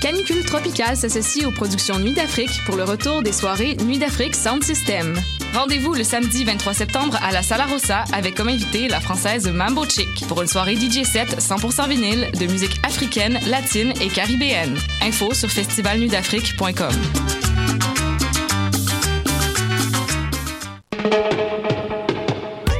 Canicule Tropicale s'associe aux productions Nuit d'Afrique pour le retour des soirées Nuit d'Afrique Sound System. Rendez-vous le samedi 23 septembre à la Sala Rossa avec comme invité la française Mambo Chick pour une soirée DJ set 100% vinyle de musique africaine, latine et caribéenne. Info sur festivalnuitdafrique.com.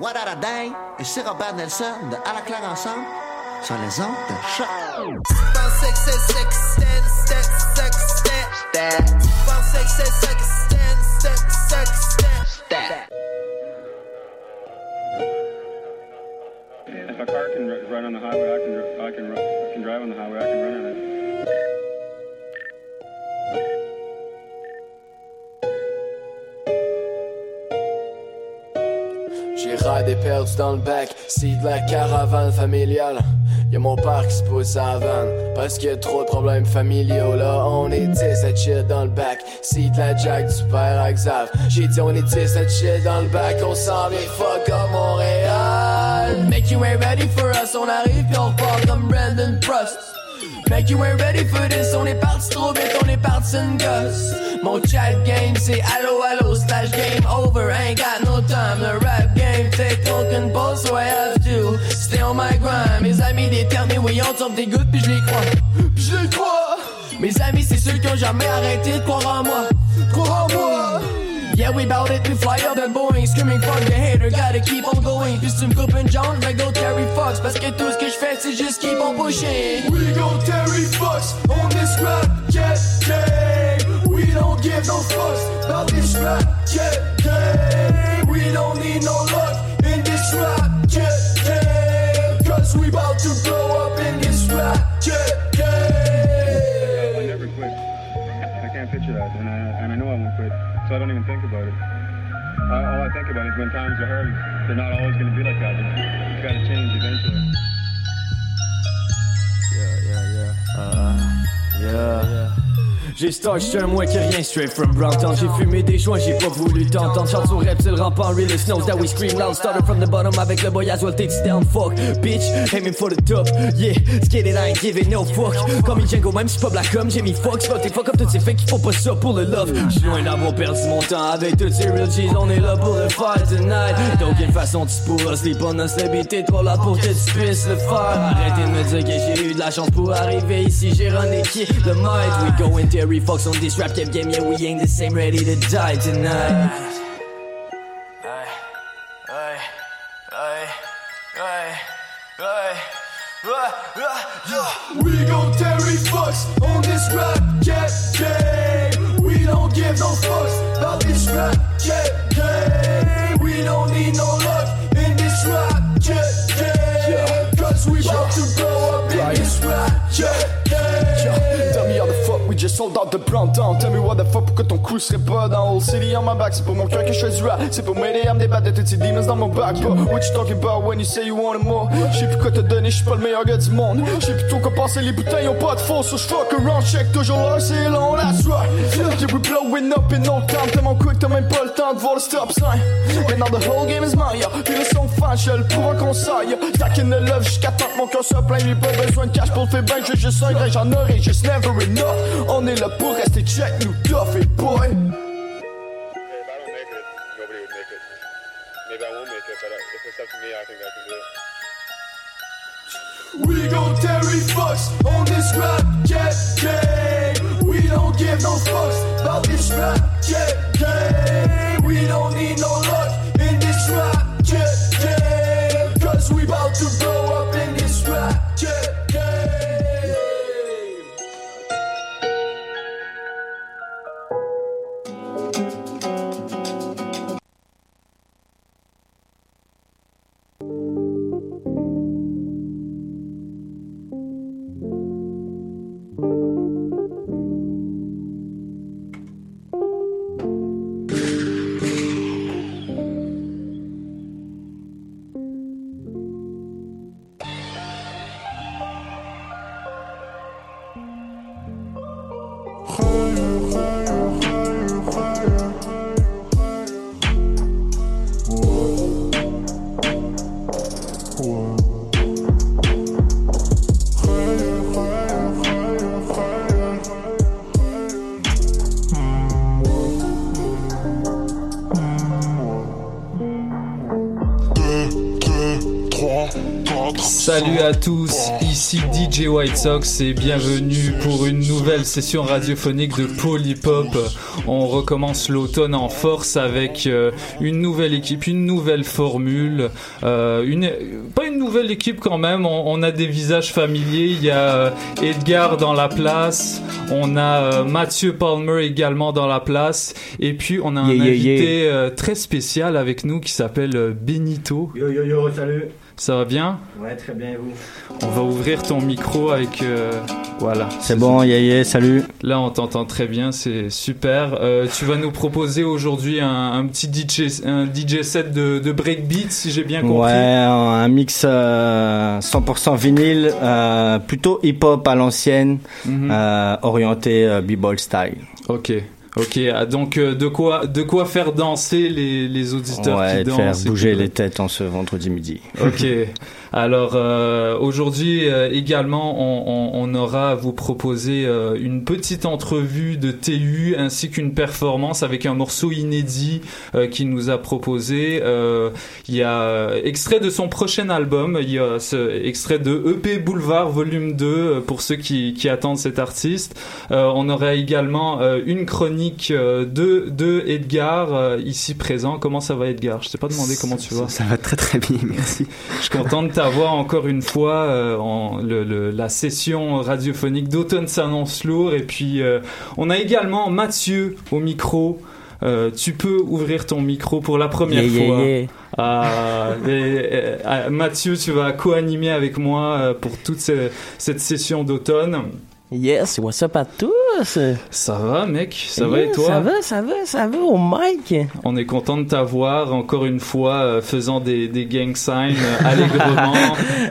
What a Day et Robert Nelson de À la claire ensemble sur les ondes de choc. If a car can run on the highway, I can, I can, I can drive on the highway, I can run on it. J'ai radé perdu dans le bac, c'est de la caravane familiale. Y'a mon père qui se pose à vanne, parce qu'il y a trop de problèmes familiaux. Là, on est 10 à dans le bac, c'est de la jack du père à Xav. J'ai dit on est 10 à dans le bac, on s'en vient fuck up Montréal. Make you ain't ready for us, on arrive puis on repart comme Brandon Prost. Make you ain't ready for this, on est parti trop vite, on est parti une gosse. Mon chat game c'est allo allo slash game over, ain't got no time. Le rap game take aucune pause, so I have to stay on my grind. Mes amis déterminés, oui, on tombe des gouttes puis je les crois, puis je les crois. Mes amis, c'est ceux qui ont jamais arrêté de croire en moi, croire en moi. Yeah, we bout it, we fly up and Boeing Screaming fuck the hater, gotta keep on going Puis si tu me coupes une jambe, je go Terry Fox Parce que tout ce que je juste keep on pushing We go Terry Fox on this rap yeah, yeah. We don't give no fucks about this rap yeah, yeah. We don't need no luck in this rap yeah, yeah. Cause we bout to blow up in this rap yeah, yeah. So I don't even think about it. All I think about is when times are hard, they're not always going to be like that. It's got to J'ai start, j'suis un que rien, straight from Browntown. J'ai fumé des joints, j'ai pas voulu t'entendre. Chante sur reptile, rampant, realist knows that we scream loud. Started from the bottom avec le boy as well, takes down, fuck. Bitch, aiming for the top, yeah. Skate it, I ain't giving no fuck. Comme Django, même si pas black comme mis fuck. Spot et fuck up toutes ces fakes qui font pas ça pour le love. J'suis loin d'avoir perdu mon temps avec toutes ces real G's. On est là pour le fight tonight. D'aucune façon tu pourras sleep on us, le beat est trop là pour que tu le faire. Arrêtez de me dire que j'ai eu de la pour arriver ici. J'ai runné qui le mic. We going Terry Fox on this rap game, yeah, we ain't the same, ready to die tonight. We go Terry Fox on this rap yeah, yeah. We don't give no fucks about this rap out de Browntown. Tell me what the fuck, pourquoi ton coup serait pas dans Old City on my back? C'est pour mon cœur que je fais du rap. C'est pour m'aider à me débattre de toutes ces demons dans mon back. What you talking about when you say you want more? J'sais plus quoi te donner, j'suis pas le meilleur gars du monde. J'sais plutôt quoi passer les bouteilles ont pas de faux. So fuck around, check toujours là, c'est long, that's right. Yeah, we blowing up in no time. Tellement quick, t'as même pas le temps de voir le stop sign. And now the whole game is mine, yeah. Le son fan, j'te le prouve en conseil. Stack in the love jusqu'à temps que mon cœur soit plein. J'ai pas besoin de cash pour le faire bien, j'ai juste un grain, j'en aurai juste never enough. On est là pour rester check, nous tough et boy. If I don't make it, nobody would make it. Maybe I won't make it, but uh, if it's up to me, I think I can do it. We gon' Terry fucks on this rap jet game. We don't give no fucks about this rap jet game. We don't need no luck White Sox et bienvenue pour une nouvelle session radiophonique de Polypop. On recommence l'automne en force avec euh, une nouvelle équipe, une nouvelle formule, euh, une pas une nouvelle équipe quand même. On, on a des visages familiers. Il y a euh, Edgar dans la place, on a Mathieu Palmer également dans la place et puis on a un Yeah, yeah, invité très spécial avec nous qui s'appelle Benito. Yo yo yo, salut. Ça va bien Ouais, très bien, et vous? On va ouvrir ton micro avec euh, voilà. C'est bon, yeah, yeah, salut. Là, on t'entend très bien, c'est super. Euh, tu vas nous proposer aujourd'hui un, un petit DJ, un DJ set de, de breakbeat, si j'ai bien compris. Ouais, un mix euh, 100% vinyle, euh, plutôt hip-hop à l'ancienne, Mhm. euh, orienté euh, b-ball style. Ok. Ok, ah, donc euh, de quoi de quoi faire danser les, les auditeurs Ouais, qui faire dansent. et bouger les têtes en ce vendredi midi. Ok. Alors euh, aujourd'hui euh, également, on, on, on aura à vous proposer euh, une petite entrevue de TU ainsi qu'une performance avec un morceau inédit euh, qu'il nous a proposé. Euh, il y a euh, extrait de son prochain album. Il y a ce extrait de EP Boulevard Volume 2 euh, pour ceux qui, qui attendent cet artiste. Euh, on aura également euh, une chronique euh, de de Edgar euh, ici présent. Comment ça va Edgar? Je t'ai pas demandé comment tu vas. Ça va très très bien, merci. Je suis content de t'avoir encore une fois. euh, en, le, le- la session radiophonique d'automne s'annonce lourd. Et puis, euh, on a également Mathieu au micro. Euh, tu peux ouvrir ton micro pour la première Yeah, yeah, fois. yeah. Ah, et, euh, euh, Mathieu, tu vas co-animer avec moi pour toute ce- cette session d'automne. Yes, what's up à tous? Ça va, mec? Ça va et toi? Ça va, ça va, ça va au mic. On est content de t'avoir encore une fois euh, faisant des, des gang signs euh, allègrement.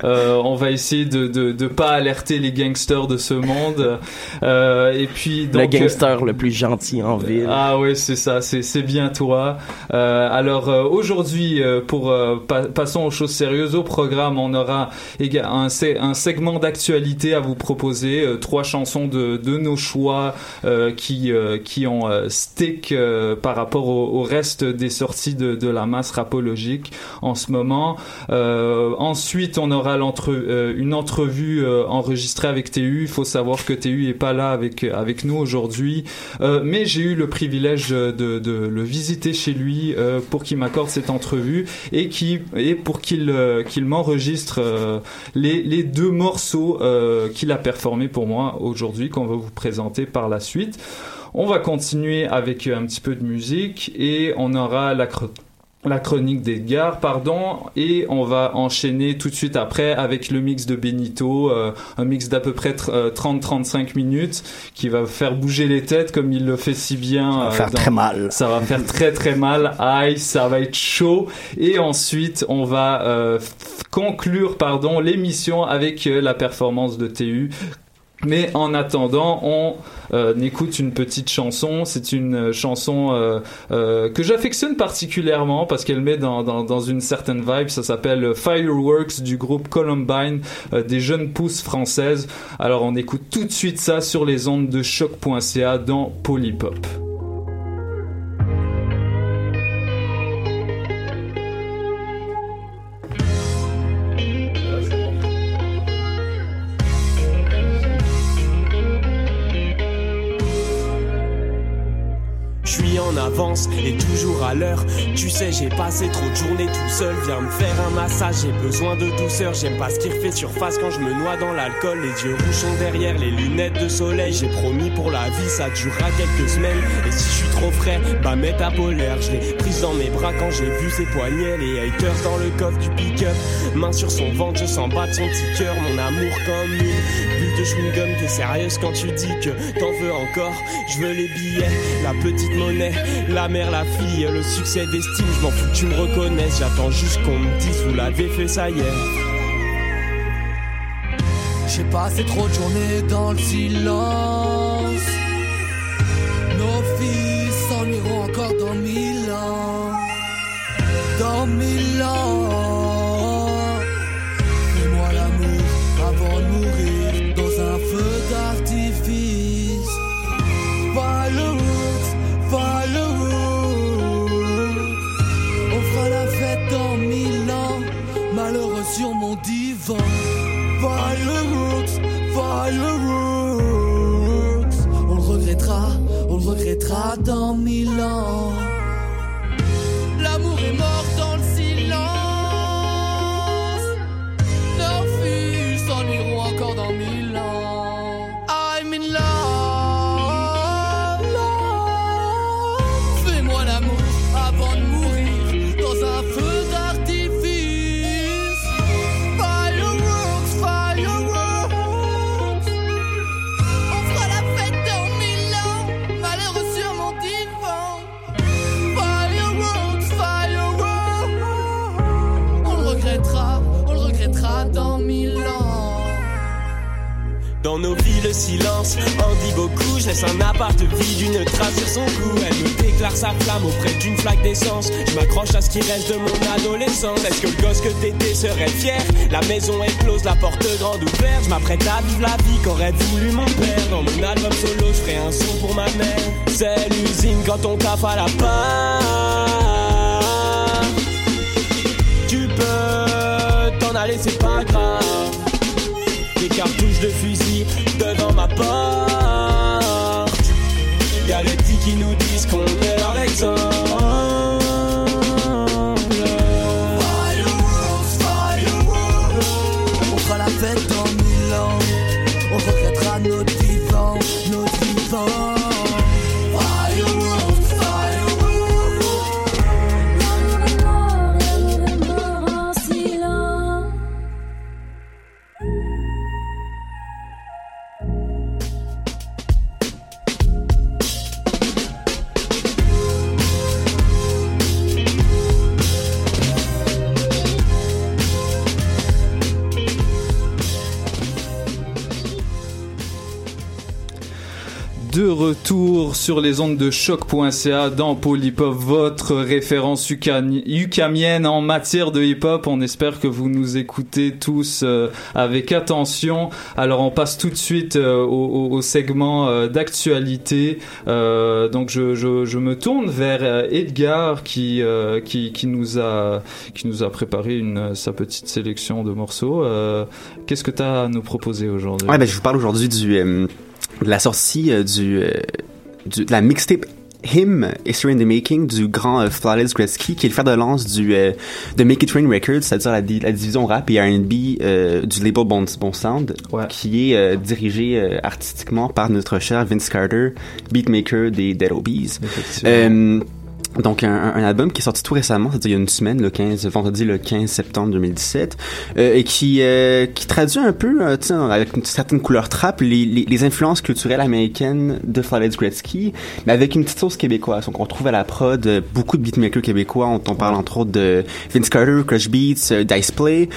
Euh, on va essayer de, de de pas alerter les gangsters de ce monde. Euh, et puis donc le gangster le plus gentil en ville. ah ouais, c'est ça, c'est bien toi. Euh, alors euh, aujourd'hui, euh, pour euh, pa- passons aux choses sérieuses, au programme, on aura un, un segment d'actualité à vous proposer, euh, trois chansons de, de nos choix euh, qui euh, qui ont euh, stick par rapport au, reste des sorties de, de la masse rapologique en ce moment. Ensuite, on aura une entrevue enregistrée avec TU. Il faut savoir que TU est pas là avec avec nous aujourd'hui, mais j'ai eu le privilège de, le visiter chez lui pour qu'il m'accorde cette entrevue et qui et pour qu'il qu'il m'enregistre les les deux morceaux qu'il a performés pour moi aujourd'hui qu'on va vous présenter par la suite. On va continuer avec un petit peu de musique et on aura la la chronique d'Edgar, pardon, et on va enchaîner tout de suite après avec le mix de Benito, euh, un mix d'à peu près euh, 30-35 minutes qui va faire bouger les têtes comme il le fait si bien. Ça va euh, faire très mal. Ça va faire très très mal, aïe, ça va être chaud, et ensuite on va euh, conclure, pardon, l'émission avec la performance de TU. Mais en attendant, on euh, écoute une petite chanson. C'est une euh, chanson euh, que j'affectionne particulièrement parce qu'elle met dans, dans, dans une certaine vibe. Ça s'appelle Fireworks du groupe Columbine, des jeunes pousses françaises. Alors on écoute tout de suite ça sur les ondes de choc.ca dans Polypop. Et toujours à l'heure. Tu sais, j'ai passé trop de journées tout seul. Viens me faire un massage, j'ai besoin de douceur. J'aime pas ce qui refait surface quand je me noie dans l'alcool. Les yeux rouges sont derrière les lunettes de soleil. J'ai promis pour la vie, ça durera quelques semaines. Et si je suis trop frais, bah mets ta polaire. Je l'ai prise dans mes bras quand j'ai vu ses poignets. Les haters dans le coffre du pick-up. Main sur son ventre, je sens battre son petit cœur. Mon amour comme une bulle de chewing-gum. T'es sérieuse quand tu dis que t'en veux encore? Je veux les billets, la petite monnaie, la mère, la fille, le succès d'estime. Je m'en fous que tu me reconnaisses. J'attends juste qu'on me dise, vous l'avez fait, ça y est. J'ai passé trop de journées dans le silence. Regrettera dans silence en dit beaucoup. Je laisse un appart vide, une trace sur son cou. Elle me déclare sa flamme auprès d'une flaque d'essence. Je m'accroche à ce qui reste de mon adolescence. Est-ce que le gosse que t'étais serait fier? La maison est close, la porte grande ouverte. Je m'apprête à vivre la vie qu'aurait voulu mon père. Dans mon album solo, je ferai un son pour ma mère. C'est l'usine quand on taffe à la part. Tu peux t'en aller, c'est pas grave des cartouches de fusil devant ma porte. Y'a les petits qui nous disent qu'on est leur exemple. Retour sur les ondes de choc.ca dans Polypop, votre référence ukamienne en matière de hip-hop. On espère que vous nous écoutez tous euh, avec attention. Alors on passe tout de suite euh, au, segment euh, d'actualité. Donc je, me tourne vers Edgar qui, qui, nous a, qui nous a préparé sa petite sélection de morceaux. Qu'est-ce que tu as à nous proposer aujourd'hui? Ouais, ben, je vous parle aujourd'hui du, la sortie euh, du, euh, du, de la mixtape Him, History in the Making, du grand euh, Flawless Gretzky, qui est le fer de lance du, euh, de Make It Rain Records, c'est-à-dire la, di- la division rap et R&B euh, du label Bon, bon Sound, qui est euh, dirigé euh, artistiquement par notre cher Vince Carter, beatmaker des Dead Obies. Euh, donc un, un album qui est sorti tout récemment, c'est-à-dire il y a une semaine, le 15 vendredi le 15 septembre 2017, euh, et qui euh, qui traduit un peu, euh, avec une certaine couleur trap, les, les, les influences culturelles américaines de Flathead Gretzky, mais avec une petite sauce québécoise. Donc on trouve à la prod euh, beaucoup de beatmakers québécois. On, on parle entre autres de Vince Carter, Crush Beats, euh, Dice Play.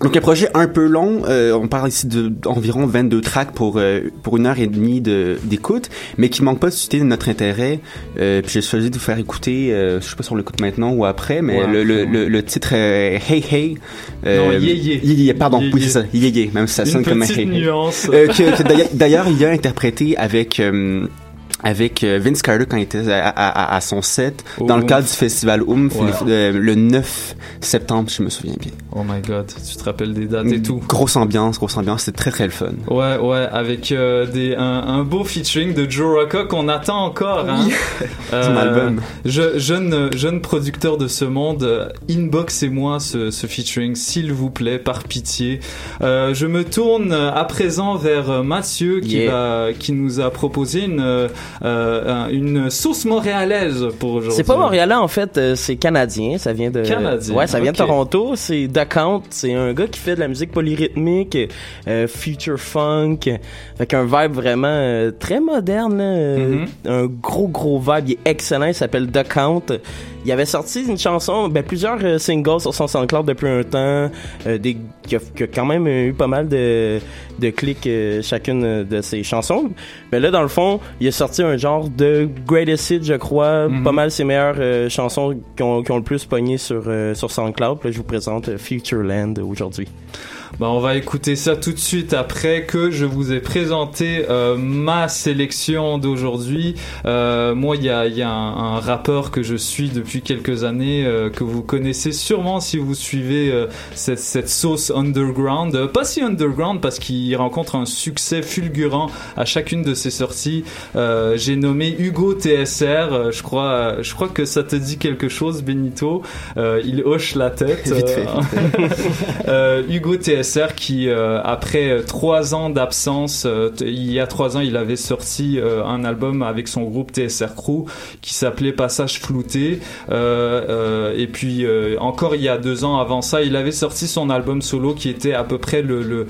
Euh, donc un projet un peu long, euh, on parle ici de environ 22 tracks pour euh, pour une heure et demie de d'écoute, mais qui manque pas de susciter notre intérêt. Euh, puis j'ai choisi de vous faire écouter, euh, je sais pas si on l'écoute maintenant ou après, mais Ouais, le, le, le, le titre euh, Hey Hey. Non, Yeah Yeah. Yeah pardon, oui c'est ça, même si ça Une sonne comme un Hey Hey. nuance. Euh, que, que d'ailleurs- il a interprété avec euh, avec euh, Vince Carter quand il était à, à, à- à son set dans le cadre du festival Oomph Ouais. le, euh, le 9 septembre, je me souviens bien. Oh my god, tu te rappelles des dates et tout. Grosse ambiance, grosse ambiance, c'est très très le fun. Ouais, ouais, avec euh, des, un, un beau featuring de Joe Rocca qu'on attend encore. Hein. Son album. Je, jeune, jeune producteur de ce monde, euh, inboxez-moi ce, ce featuring, s'il vous plaît, par pitié. Euh, je me tourne euh, à présent vers euh, Mathieu qui, Yeah. va, qui nous a proposé une, euh, une sauce montréalaise pour aujourd'hui. C'est pas montréalais en fait, euh, c'est canadien, ça vient de Canadien, Ouais, ça vient de Toronto, c'est The Count, c'est un gars qui fait de la musique polyrythmique, euh, future funk, avec un vibe vraiment euh, très moderne, Mhm. un gros gros vibe, il est excellent, il s'appelle The Count. Il avait sorti une chanson, ben plusieurs euh, singles sur son SoundCloud depuis un temps, euh, des qui a, qui a quand même eu pas mal de de clics euh, chacune de ses chansons. Mais là dans le fond, il a sorti un genre de greatest hit, je crois, Mhm. pas mal ses meilleures euh, chansons qui ont, qui ont le plus pogné sur euh, sur SoundCloud. Puis là, je vous présente euh, Futureland aujourd'hui. Bah, on va écouter ça tout de suite après que je vous ai présenté euh, ma sélection d'aujourd'hui. Euh, moi, il y a, il y a un, un rappeur que je suis depuis quelques années euh, que vous connaissez sûrement si vous suivez cette, cette sauce underground. Pas si underground parce qu'il rencontre un succès fulgurant à chacune de ses sorties. J'ai nommé Hugo TSR. Je crois, je crois que ça te dit quelque chose, Benito. Il hoche la tête. Vite fait, Hugo TSR qui euh, après euh, trois ans d'absence euh, il y a trois ans il avait sorti euh, un album avec son groupe TSR Crew qui s'appelait Passage flouté. Euh, euh, et puis encore il y a deux ans avant ça il avait sorti son album solo qui était à peu près le, le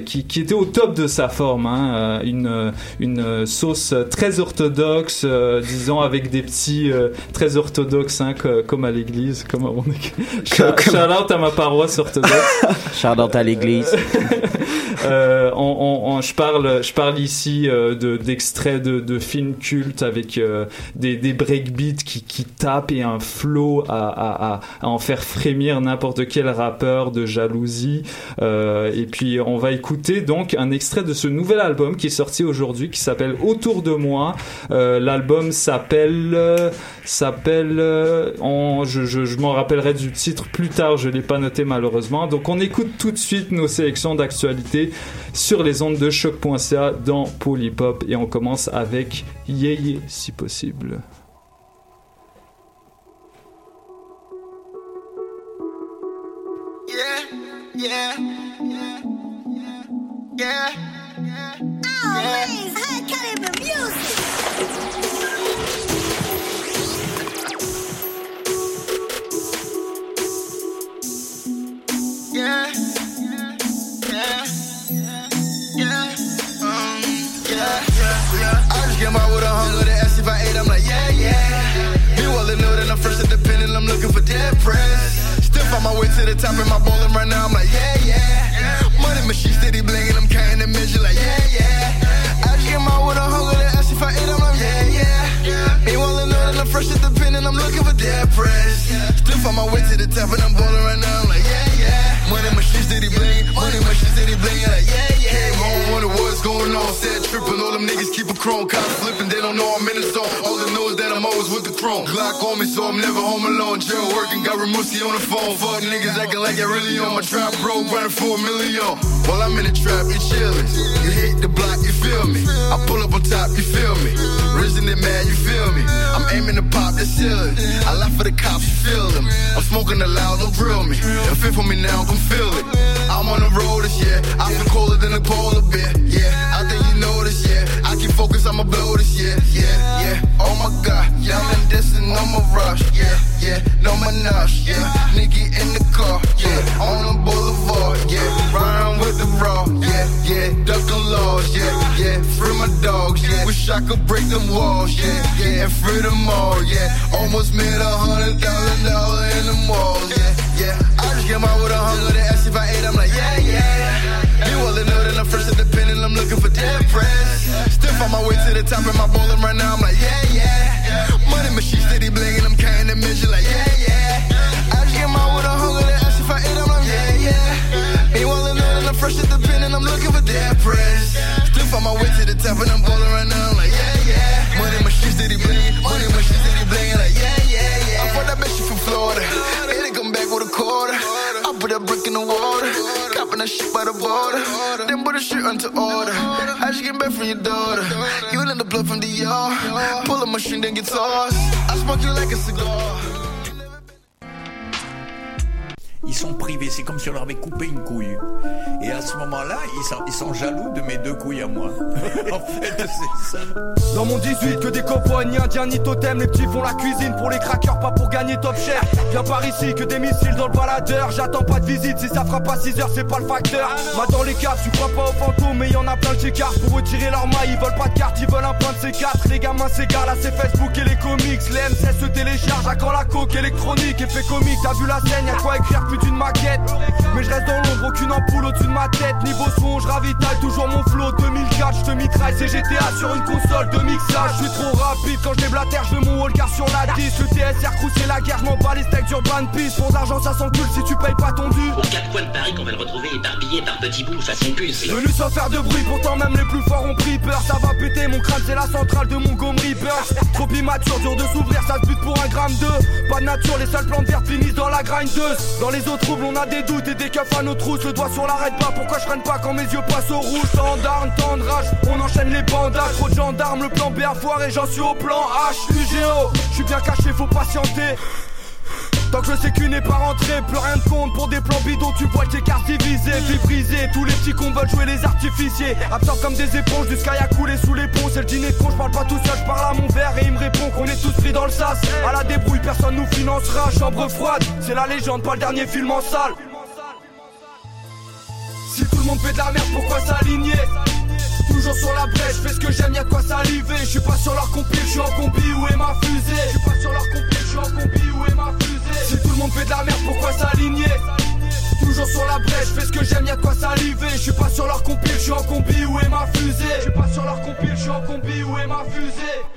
qui, qui était au top de sa forme hein, une une sauce très orthodoxe disons avec des petits très orthodoxes hein, co- comme à l'église comme à mon shout shout out à ma paroisse orthodoxe. Shout out à l'église. euh, on, je parle, je parle ici euh, de d'extraits de, de films cultes avec euh, des, des breakbeats qui, qui tapent et un flow à, à, à, à en faire frémir n'importe quel rappeur de jalousie. Et puis on va écouter donc un extrait de ce nouvel album qui est sorti aujourd'hui qui s'appelle Autour de moi. L'album s'appelle s'appelle je, je, je m'en rappellerai du titre plus tard, je l'ai pas noté malheureusement. Donc on écoute tout de suite nos sélections d'actualité sur les ondes de choc.ca dans Polypop et on commence avec Yeye si possible. Yeah, yeah, yeah, yeah, yeah. Always high caliber music. My way to the top in my bowling right now. I'm like, Glock on me, so I'm never home alone. Jail working, got Ramuski on the phone. Fuck niggas acting like I really on my trap, bro. Running for a million. While I'm in the trap, you chillin'. You hit the block, you feel me. I pull up on top, you feel me. Risen and mad, you feel me. I'm aiming to pop the ceiling. I laugh for the cops, you feel them. I'm smoking the loud, don't drill me. If it for me now, come feel it. I'm on the road this year. I feel colder than a polar bear. Yeah, I think you know this, yeah. Keep focused, I'ma blow this, yeah, yeah, yeah. Oh my god, I'm in this Minaj, yeah. Yeah, no my nutshell, yeah. Nigga in the car, yeah. On the boulevard, yeah. Riding with the raw, yeah, yeah. Ducking laws, yeah, yeah. Free my dogs, yeah. Wish I could break them walls, yeah, yeah. And free them all, yeah. Almost made a hundred thousand dollars in the mall, yeah, yeah. I just came out with a hunger to ask if I ate, I'm like, yeah, yeah. You all know that I'm fresh independent, I'm looking for dead press. Still on my way to the top, and my bowling right now, I'm like, yeah, yeah. Money machine steady blinging, I'm counting the measure like, yeah, yeah. I just came out with a hunger to ask if I ate, I'm like, yeah, yeah. Meanwhile, I know that I'm fresh independent, I'm looking for dead press. Still on my way to the top, and I'm bowling right now, I'm like, yeah, yeah. Money machine steady blinging, From your daughter? You in the blood from the yard. Pull a machine, then get tossed. I smoke you like a cigar. Ils sont privés, c'est comme si on leur avait coupé une couille. Et à ce moment-là, ils sont, ils sont jaloux de mes deux couilles à moi. en fait, c'est ça. Dans mon 18, que des copains, ni indiens, ni totem. Les petits font la cuisine pour les crackers, pas pour gagner top cher. Viens par ici, que des missiles dans le baladeur. J'attends pas de visite, si ça fera pas 6 heures, c'est pas le facteur. Ma dans les caves, tu crois pas aux fantômes, mais y en a plein de chez. Pour retirer leur maille, ils veulent pas de carte, ils veulent un point de C4. Les gamins s'égarent, là c'est Facebook et les comics. Les M16 se téléchargent, à la coque électronique. Effet comique, t'as vu la scène, y'a quoi écrire plus maquette. Mais je reste dans l'ombre, aucune ampoule au-dessus de ma tête. Niveau son, je ravitaille toujours mon flow. 2004, je te mitraille, c'est GTA sur une console de mixage. Je suis trop rapide quand je déblatère, je veux mon wallcar sur la 10. Le TSR c'est la guerre, je m'en bats les steaks d'Urban Peace. Pour d'argent, ça s'encule si tu payes pas ton dû. Aux quatre coins de Paris qu'on va le retrouver éparpillé par petits bouts façon puce. Venu sans faire de bruit, pourtant même les plus forts ont pris peur. Ça va péter, mon crâne c'est la centrale de Montgomery Burst. Trop immature, dur de s'ouvrir, ça se bute pour un gramme de. Pas de nature, les seules plantes vertes finissent dans la grindeuse. Dans les on a des doutes et des keufs à nos trousses. Le doigt sur l'arrête pas, pourquoi je freine pas quand mes yeux passent au rouge? Tant d'armes, on enchaîne les bandages. Trop de gendarmes, le plan B à foire et j'en suis au plan H. UGO, je suis bien caché, faut patienter. Tant que le sécu n'est pas rentré, plus rien de compte. Pour des plans bidons, tu vois tes cartes divisées, puis brisées, tous les petits cons veulent jouer les artificiers, absorbent comme des éponges, du sky a coulé sous les ponts, c'est le dîner de con, je parle pas tout seul, je parle à mon verre et il me répond qu'on est tous pris dans le sas, à la débrouille, personne nous financera, chambre froide, c'est la légende, pas le dernier film en salle. Si tout le monde fait de la merde, pourquoi s'aligner? Toujours sur la brèche, fais ce que j'aime, y'a quoi saliver. Je suis pas sur leur compil, je suis en combi, où est ma fusée. Je suis pas sur leur compil, je en combi, où est ma fusée. Si tout le monde fait de la merde, pourquoi s'aligner? Toujours sur la brèche, fais ce que j'aime, y'a quoi saliver. Je suis pas sur leur compil, je en combi, où est ma fusée. Je suis pas sur leur compil, je en combi, où est ma fusée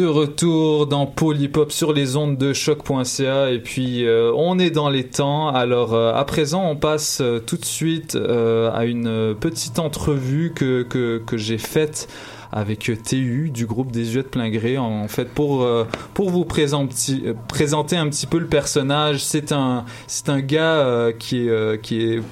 De retour dans Polypop sur les ondes de choc.ca et puis euh, on est dans les temps. Alors euh, à présent on passe euh, tout de suite à une petite entrevue que, que, que j'ai faite avec TU du groupe des yeux de plein gré en fait pour pour vous présenter présenter un petit peu le personnage c'est un c'est un gars qui est qui est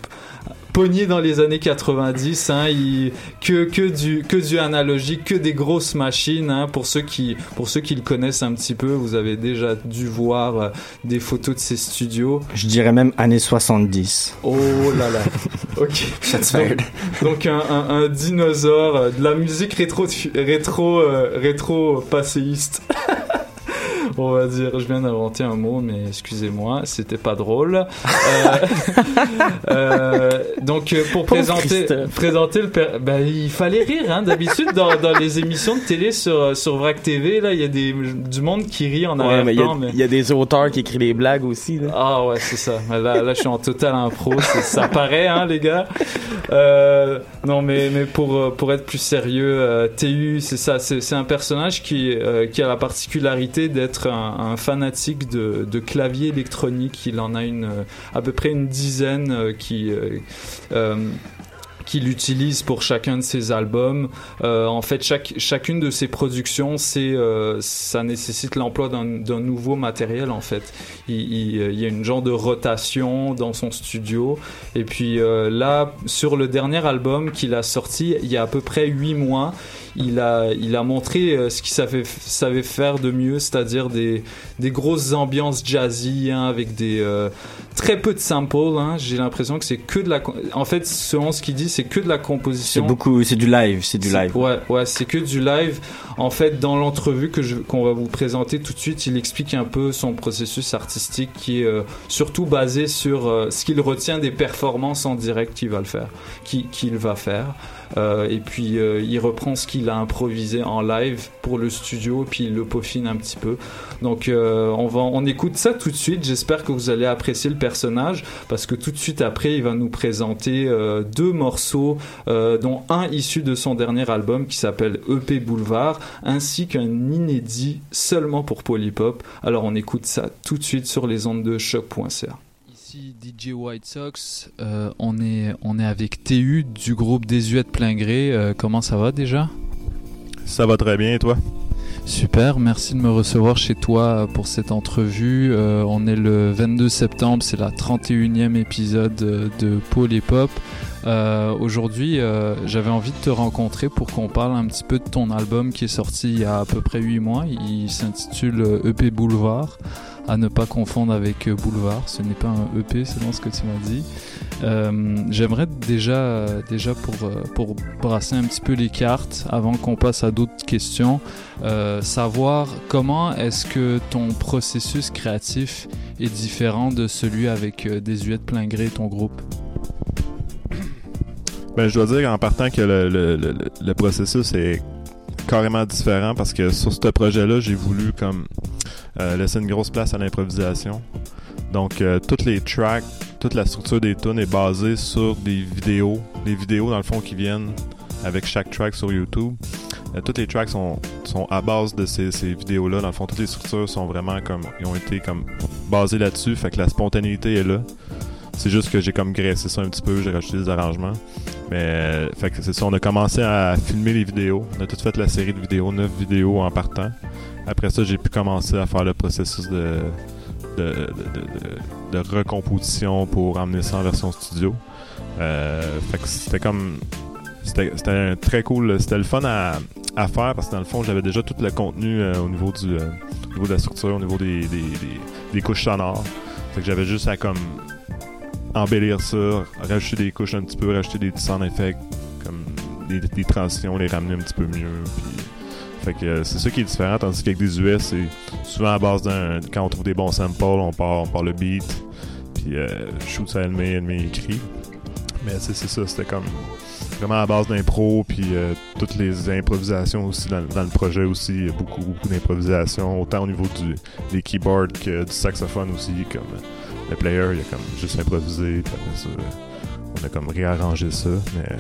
pogné dans les années 90 hein, il, que que du que du analogique que des grosses machines hein, pour ceux qui pour ceux qui le connaissent un petit peu vous avez déjà dû voir euh, des photos de ses studios Je dirais même années 70. Oh là là. Ok. Donc, donc un, un, un dinosaure, euh, de la musique rétro rétro euh, rétro passéiste. On va dire, je viens d'inventer un mot, mais excusez-moi, c'était pas drôle. Euh, euh, donc euh, pour Pauvre présenter, Christophe. présenter le, per- ben, il fallait rire. Hein, D'habitude dans, dans les émissions de télé sur sur Vrac TV, là, il y a des du monde qui rit en Ouais, mais il y, a- arrière-plan. mais- il y a des auteurs qui écrivent des blagues aussi. Là. ah ouais, c'est ça. Là, là, je suis en total impro. Ça paraît, hein, les gars. Euh, non, mais mais pour pour être plus sérieux, euh, TU, c'est ça. C'est c'est un personnage qui qui a la particularité d'être un, fanatique de de clavier électronique. Il en a une euh, à peu près une dizaine euh, qui euh, qu'il utilise pour chacun de ses albums. Euh, en fait, chaque, chacune de ses productions, c'est, euh, ça nécessite l'emploi d'un, nouveau matériel. En fait, il, il, il y a une genre de rotation dans son studio. Et puis euh, là, sur le dernier album qu'il a sorti, il y a à peu près huit mois. Il a, il a montré euh, ce qu'il savait, savait faire de mieux, c'est-à-dire des, des grosses ambiances jazzy hein, avec des euh, très peu de samples. Hein. J'ai l'impression que c'est que de la. En fait, selon ce qu'il dit, c'est que de la C'est composition. beaucoup, c'est du live, c'est du live. Ouais, ouais, c'est que du live. En fait, dans l'entrevue que qu'on va vous présenter tout de suite, il explique un peu son processus artistique qui est euh, surtout basé sur euh, ce qu'il retient des performances en direct qu'il va le faire, qui- qu'il va faire. Euh, et puis euh, il reprend ce qu'il a improvisé en live pour le studio, puis il le peaufine un petit peu. Donc euh, on va, on écoute ça tout de suite. J'espère que vous allez apprécier le personnage parce que tout de suite après, il va nous présenter deux morceaux, dont un issu de son dernier album qui s'appelle EP Boulevard, ainsi qu'un inédit seulement pour Polypop. Alors on écoute ça tout de suite sur les ondes de choc.ca. Ici DJ White Sox, euh, on, est, on est avec TU du groupe Désuète plein gré. Euh, comment ça va déjà? Ça va très bien, et toi? Super, merci de me recevoir chez toi pour cette entrevue. Euh, on est le 22 septembre, c'est la 31e épisode de Paul et Pop. Euh, Aujourd'hui, euh, j'avais envie de te rencontrer pour qu'on parle un petit peu de ton album qui est sorti il y a à peu près 8 mois. Il s'intitule EP Boulevard, à ne pas confondre avec euh, Boulevard. Ce n'est pas un EP selon ce que tu m'as dit. Euh, J'aimerais déjà, déjà pour, euh, pour brasser un petit peu les cartes avant qu'on passe à d'autres questions, savoir comment est-ce que ton processus créatif est différent de celui avec euh, Désuète plein gré, ton groupe? Ben, je dois dire en partant que le, le processus est carrément différent parce que sur ce projet-là, j'ai voulu comme euh, laisser une grosse place à l'improvisation. Donc, euh, toutes les tracks, toute la structure des tunes est basée sur des vidéos, des vidéos dans le fond qui viennent avec chaque track sur YouTube. Euh, toutes les tracks sont, à base de ces, ces vidéos-là. Dans le fond, toutes les structures sont vraiment comme, ils ont été comme basées là-dessus. Fait que la spontanéité est là. C'est juste que j'ai comme graissé ça un petit peu, j'ai rajouté des arrangements. Mais, euh, fait que c'est ça, on a commencé à filmer les vidéos. On a tout fait la série de vidéos, 9 vidéos en partant. Après ça, j'ai pu commencer à faire le processus de, de, de, de- de- recomposition pour emmener ça en version studio. Euh, fait que c'était comme. C'était c'était un très cool. C'était le fun à, à faire parce que dans le fond, j'avais déjà tout le contenu euh, au, niveau du, euh, au niveau de la structure, au niveau des, des, des- des couches sonores. Fait que j'avais juste à comme embellir ça, rajouter des couches un petit peu, rajouter des sound effects, comme des, transitions, les ramener un petit peu mieux. Puis, fait que euh, c'est ça qui est différent, tandis qu'avec des US, c'est souvent à base d'un. Quand on trouve des bons samples, on part, on part le beat, puis euh, shoot ça ennemi, ennemi écrit. Mais c'est ça, c'était comme vraiment à base d'impro, puis euh, toutes les improvisations aussi dans, dans le projet aussi, beaucoup, beaucoup d'improvisation, autant au niveau du, des keyboards que du saxophone aussi, comme le player, il a comme juste improvisé, on a comme réarrangé ça, mais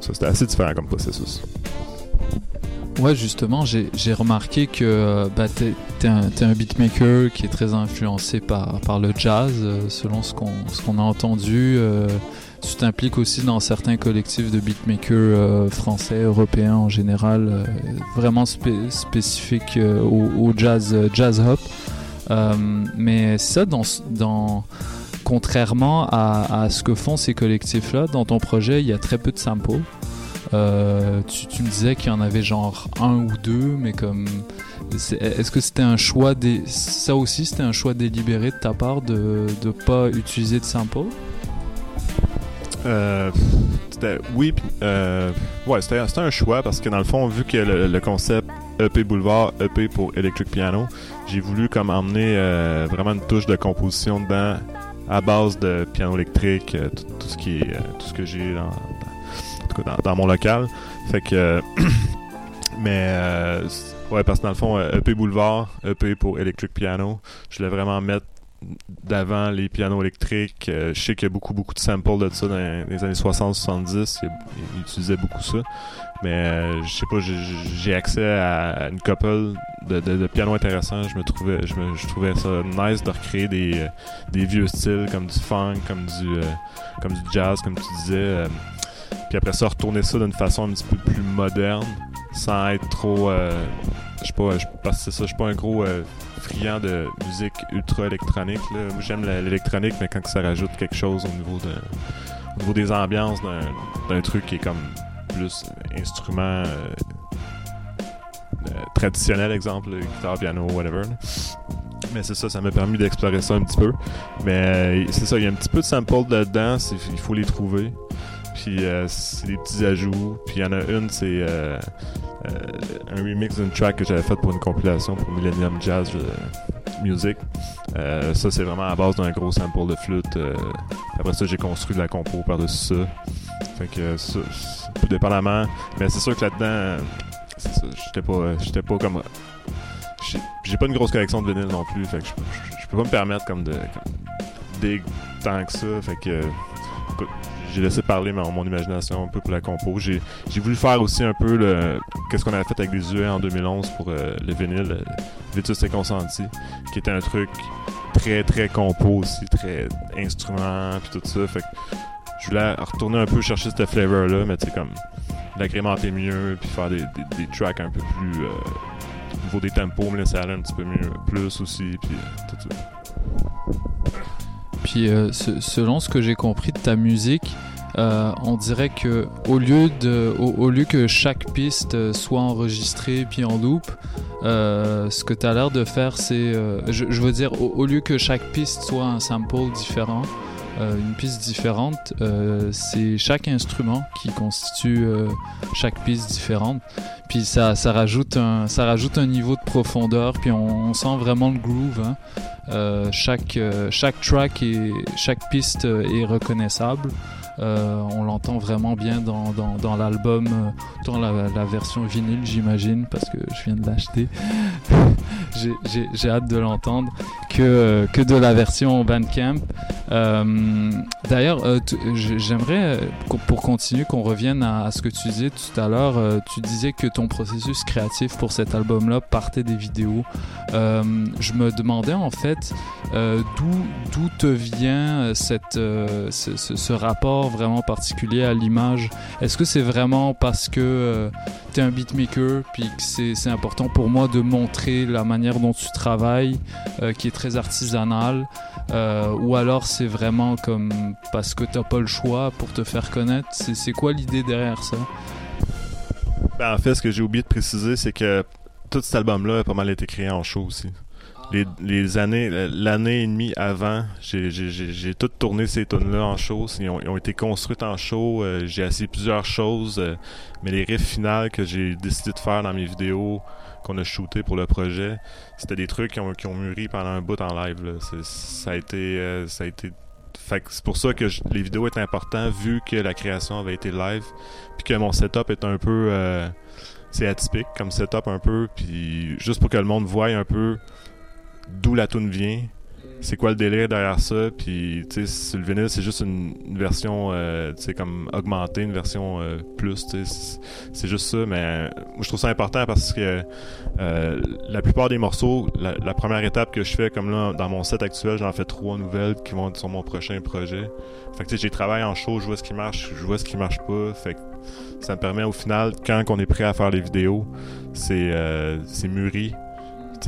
ça c'était assez différent comme processus. Ouais, justement, j'ai remarqué que euh, bah, t'es t'es un, beatmaker qui est très influencé par, le jazz, euh, selon ce qu'on a entendu. euh, tu t'impliques aussi dans certains collectifs de beatmakers français, européens en général, vraiment spé- spécifiques au, au jazz, jazz hop. Euh, mais ça, dans, dans, contrairement à, à ce que font ces collectifs-là, dans ton projet, il y a très peu de samples. Euh, tu, me disais qu'il y en avait genre un ou deux, mais comme est-ce que c'était un choix dé- ça aussi c'était un choix délibéré de ta part de de pas utiliser de samples? Euh, c'était oui euh, ouais c'était un choix parce que dans le fond vu que le, concept EP Boulevard EP pour Electric Piano j'ai voulu comme emmener euh, vraiment une touche de composition dedans à base de piano électrique euh, tout, ce qui est euh, tout ce que j'ai dans, dans- mon local. Fait que mais ouais parce que dans le fond EP Boulevard EP pour Electric Piano je voulais vraiment mettre d'avant les pianos électriques. Euh, je sais qu'il y a beaucoup, beaucoup de samples de ça dans les années 60-70. Ils, utilisaient beaucoup ça. Mais euh, je sais pas, j'ai- accès à une couple de, de, pianos intéressants. Je me trouvais, je, me, trouvais ça nice de recréer des, euh, des vieux styles comme du funk, comme du, comme du jazz, comme tu disais. puis après ça, retourner ça d'une façon un petit peu plus moderne, sans être trop. je sais pas, parce que ça, je suis pas un gros friand de musique ultra électronique. Là. Moi, j'aime l'électronique, mais quand ça rajoute quelque chose au niveau de, au niveau des ambiances d'un, truc qui est comme plus instrument euh, euh, traditionnel, exemple, guitare, piano, whatever. Mais c'est ça, ça m'a permis d'explorer ça un petit peu. Mais euh, c'est ça, il y a un petit peu de sample dedans, c'est- il faut les trouver. Puis c'est des petits ajouts. Puis il y en a une, c'est un remix d'une track que j'avais faite pour une compilation pour Millennium Jazz euh, Music. Euh, ça, c'est vraiment à base d'un gros sample de flûte. euh, après ça, j'ai construit de la compo par-dessus ça. Fait que euh, ça, tout dépendamment. Mais c'est sûr que là-dedans, euh, j'étais pas, euh, j'étais pas comme. j'ai- pas une grosse collection de vinyle non plus. Fait que je, peux pas me permettre comme de dig tant que ça. Fait que. euh, j'ai laissé parler mon, mon imagination un peu pour la compo. J'ai voulu faire aussi un peu le qu'est-ce qu'on avait fait avec les UE en 2011 pour euh, le vinyle, euh, Vitus et Consenti, qui était un truc très très compo aussi, très instrument puis tout ça. Fait que je voulais retourner un peu chercher ce flavor là, mais tu sais comme l'agrémenter mieux puis faire des, des, tracks un peu plus euh, au niveau des tempos, me laisser aller un petit peu mieux, plus aussi puis tout ça. Puis euh, se- selon ce que j'ai compris de ta musique, euh, on dirait que au lieu de, au, lieu que chaque piste euh, soit enregistrée puis en loop, ce que tu as l'air de faire, c'est, je, je veux dire, au, au lieu que chaque piste soit un sample différent, euh, une piste différente, euh, c'est chaque instrument qui constitue euh, chaque piste différente. Puis ça, rajoute un, niveau de profondeur. Puis on, sent vraiment le groove. hein. Chaque, track et chaque piste est reconnaissable. Euh, on l'entend vraiment bien dans, dans, l'album, euh, dans la, version vinyle, j'imagine, parce que je viens de l'acheter. J'ai- hâte de l'entendre que, euh, que de la version Bandcamp. D'ailleurs, j'aimerais, pour continuer, qu'on revienne à, ce que tu disais tout à l'heure. Tu disais que ton processus créatif pour cet album-là partait des vidéos. Je me demandais en fait euh, d'où te vient cette, ce, ce vraiment particulier à l'image. Est-ce que c'est vraiment parce que tu es un beatmaker puis que c'est important pour moi de montrer la manière dont tu travailles, euh, qui est très artisanale, euh, ou alors c'est vraiment comme parce que t'as pas le choix pour te faire connaître? C'est c'est quoi l'idée derrière ça? Ben, en fait, ce que j'ai oublié de préciser, c'est que tout cet album-là a pas mal été créé en show aussi. Les, les années, l'année et demie avant, j'ai- tout tourné ces tunes-là en show. Ils ont, ils ont été construites en show. euh, j'ai essayé plusieurs choses, euh, mais les riffs finales que j'ai décidé de faire dans mes vidéos qu'on a shooté pour le projet, c'était des trucs qui ont, qui ont mûri pendant un bout en live. là. Ça a été, euh, ça a été c'est pour ça que je- les vidéos étaient importantes vu que la création avait été live puis que mon setup est un peu c'est atypique comme setup un peu puis juste pour que le monde voie un peu d'où la tune vient c'est quoi le délire derrière ça puis tu sais le vinyle c'est juste une, version euh, tu sais comme augmentée une version euh, plus tu sais c'est- juste ça mais euh, moi je trouve ça important parce que euh, la plupart des morceaux la, première étape que je fais comme là dans mon set actuel j'en fais trois nouvelles qui vont être sur mon prochain projet. Fait que tu sais j'ai travaillé en show je vois ce qui marche je vois ce qui marche pas fait que ça me permet au final quand on est prêt à faire les vidéos c'est euh, mûri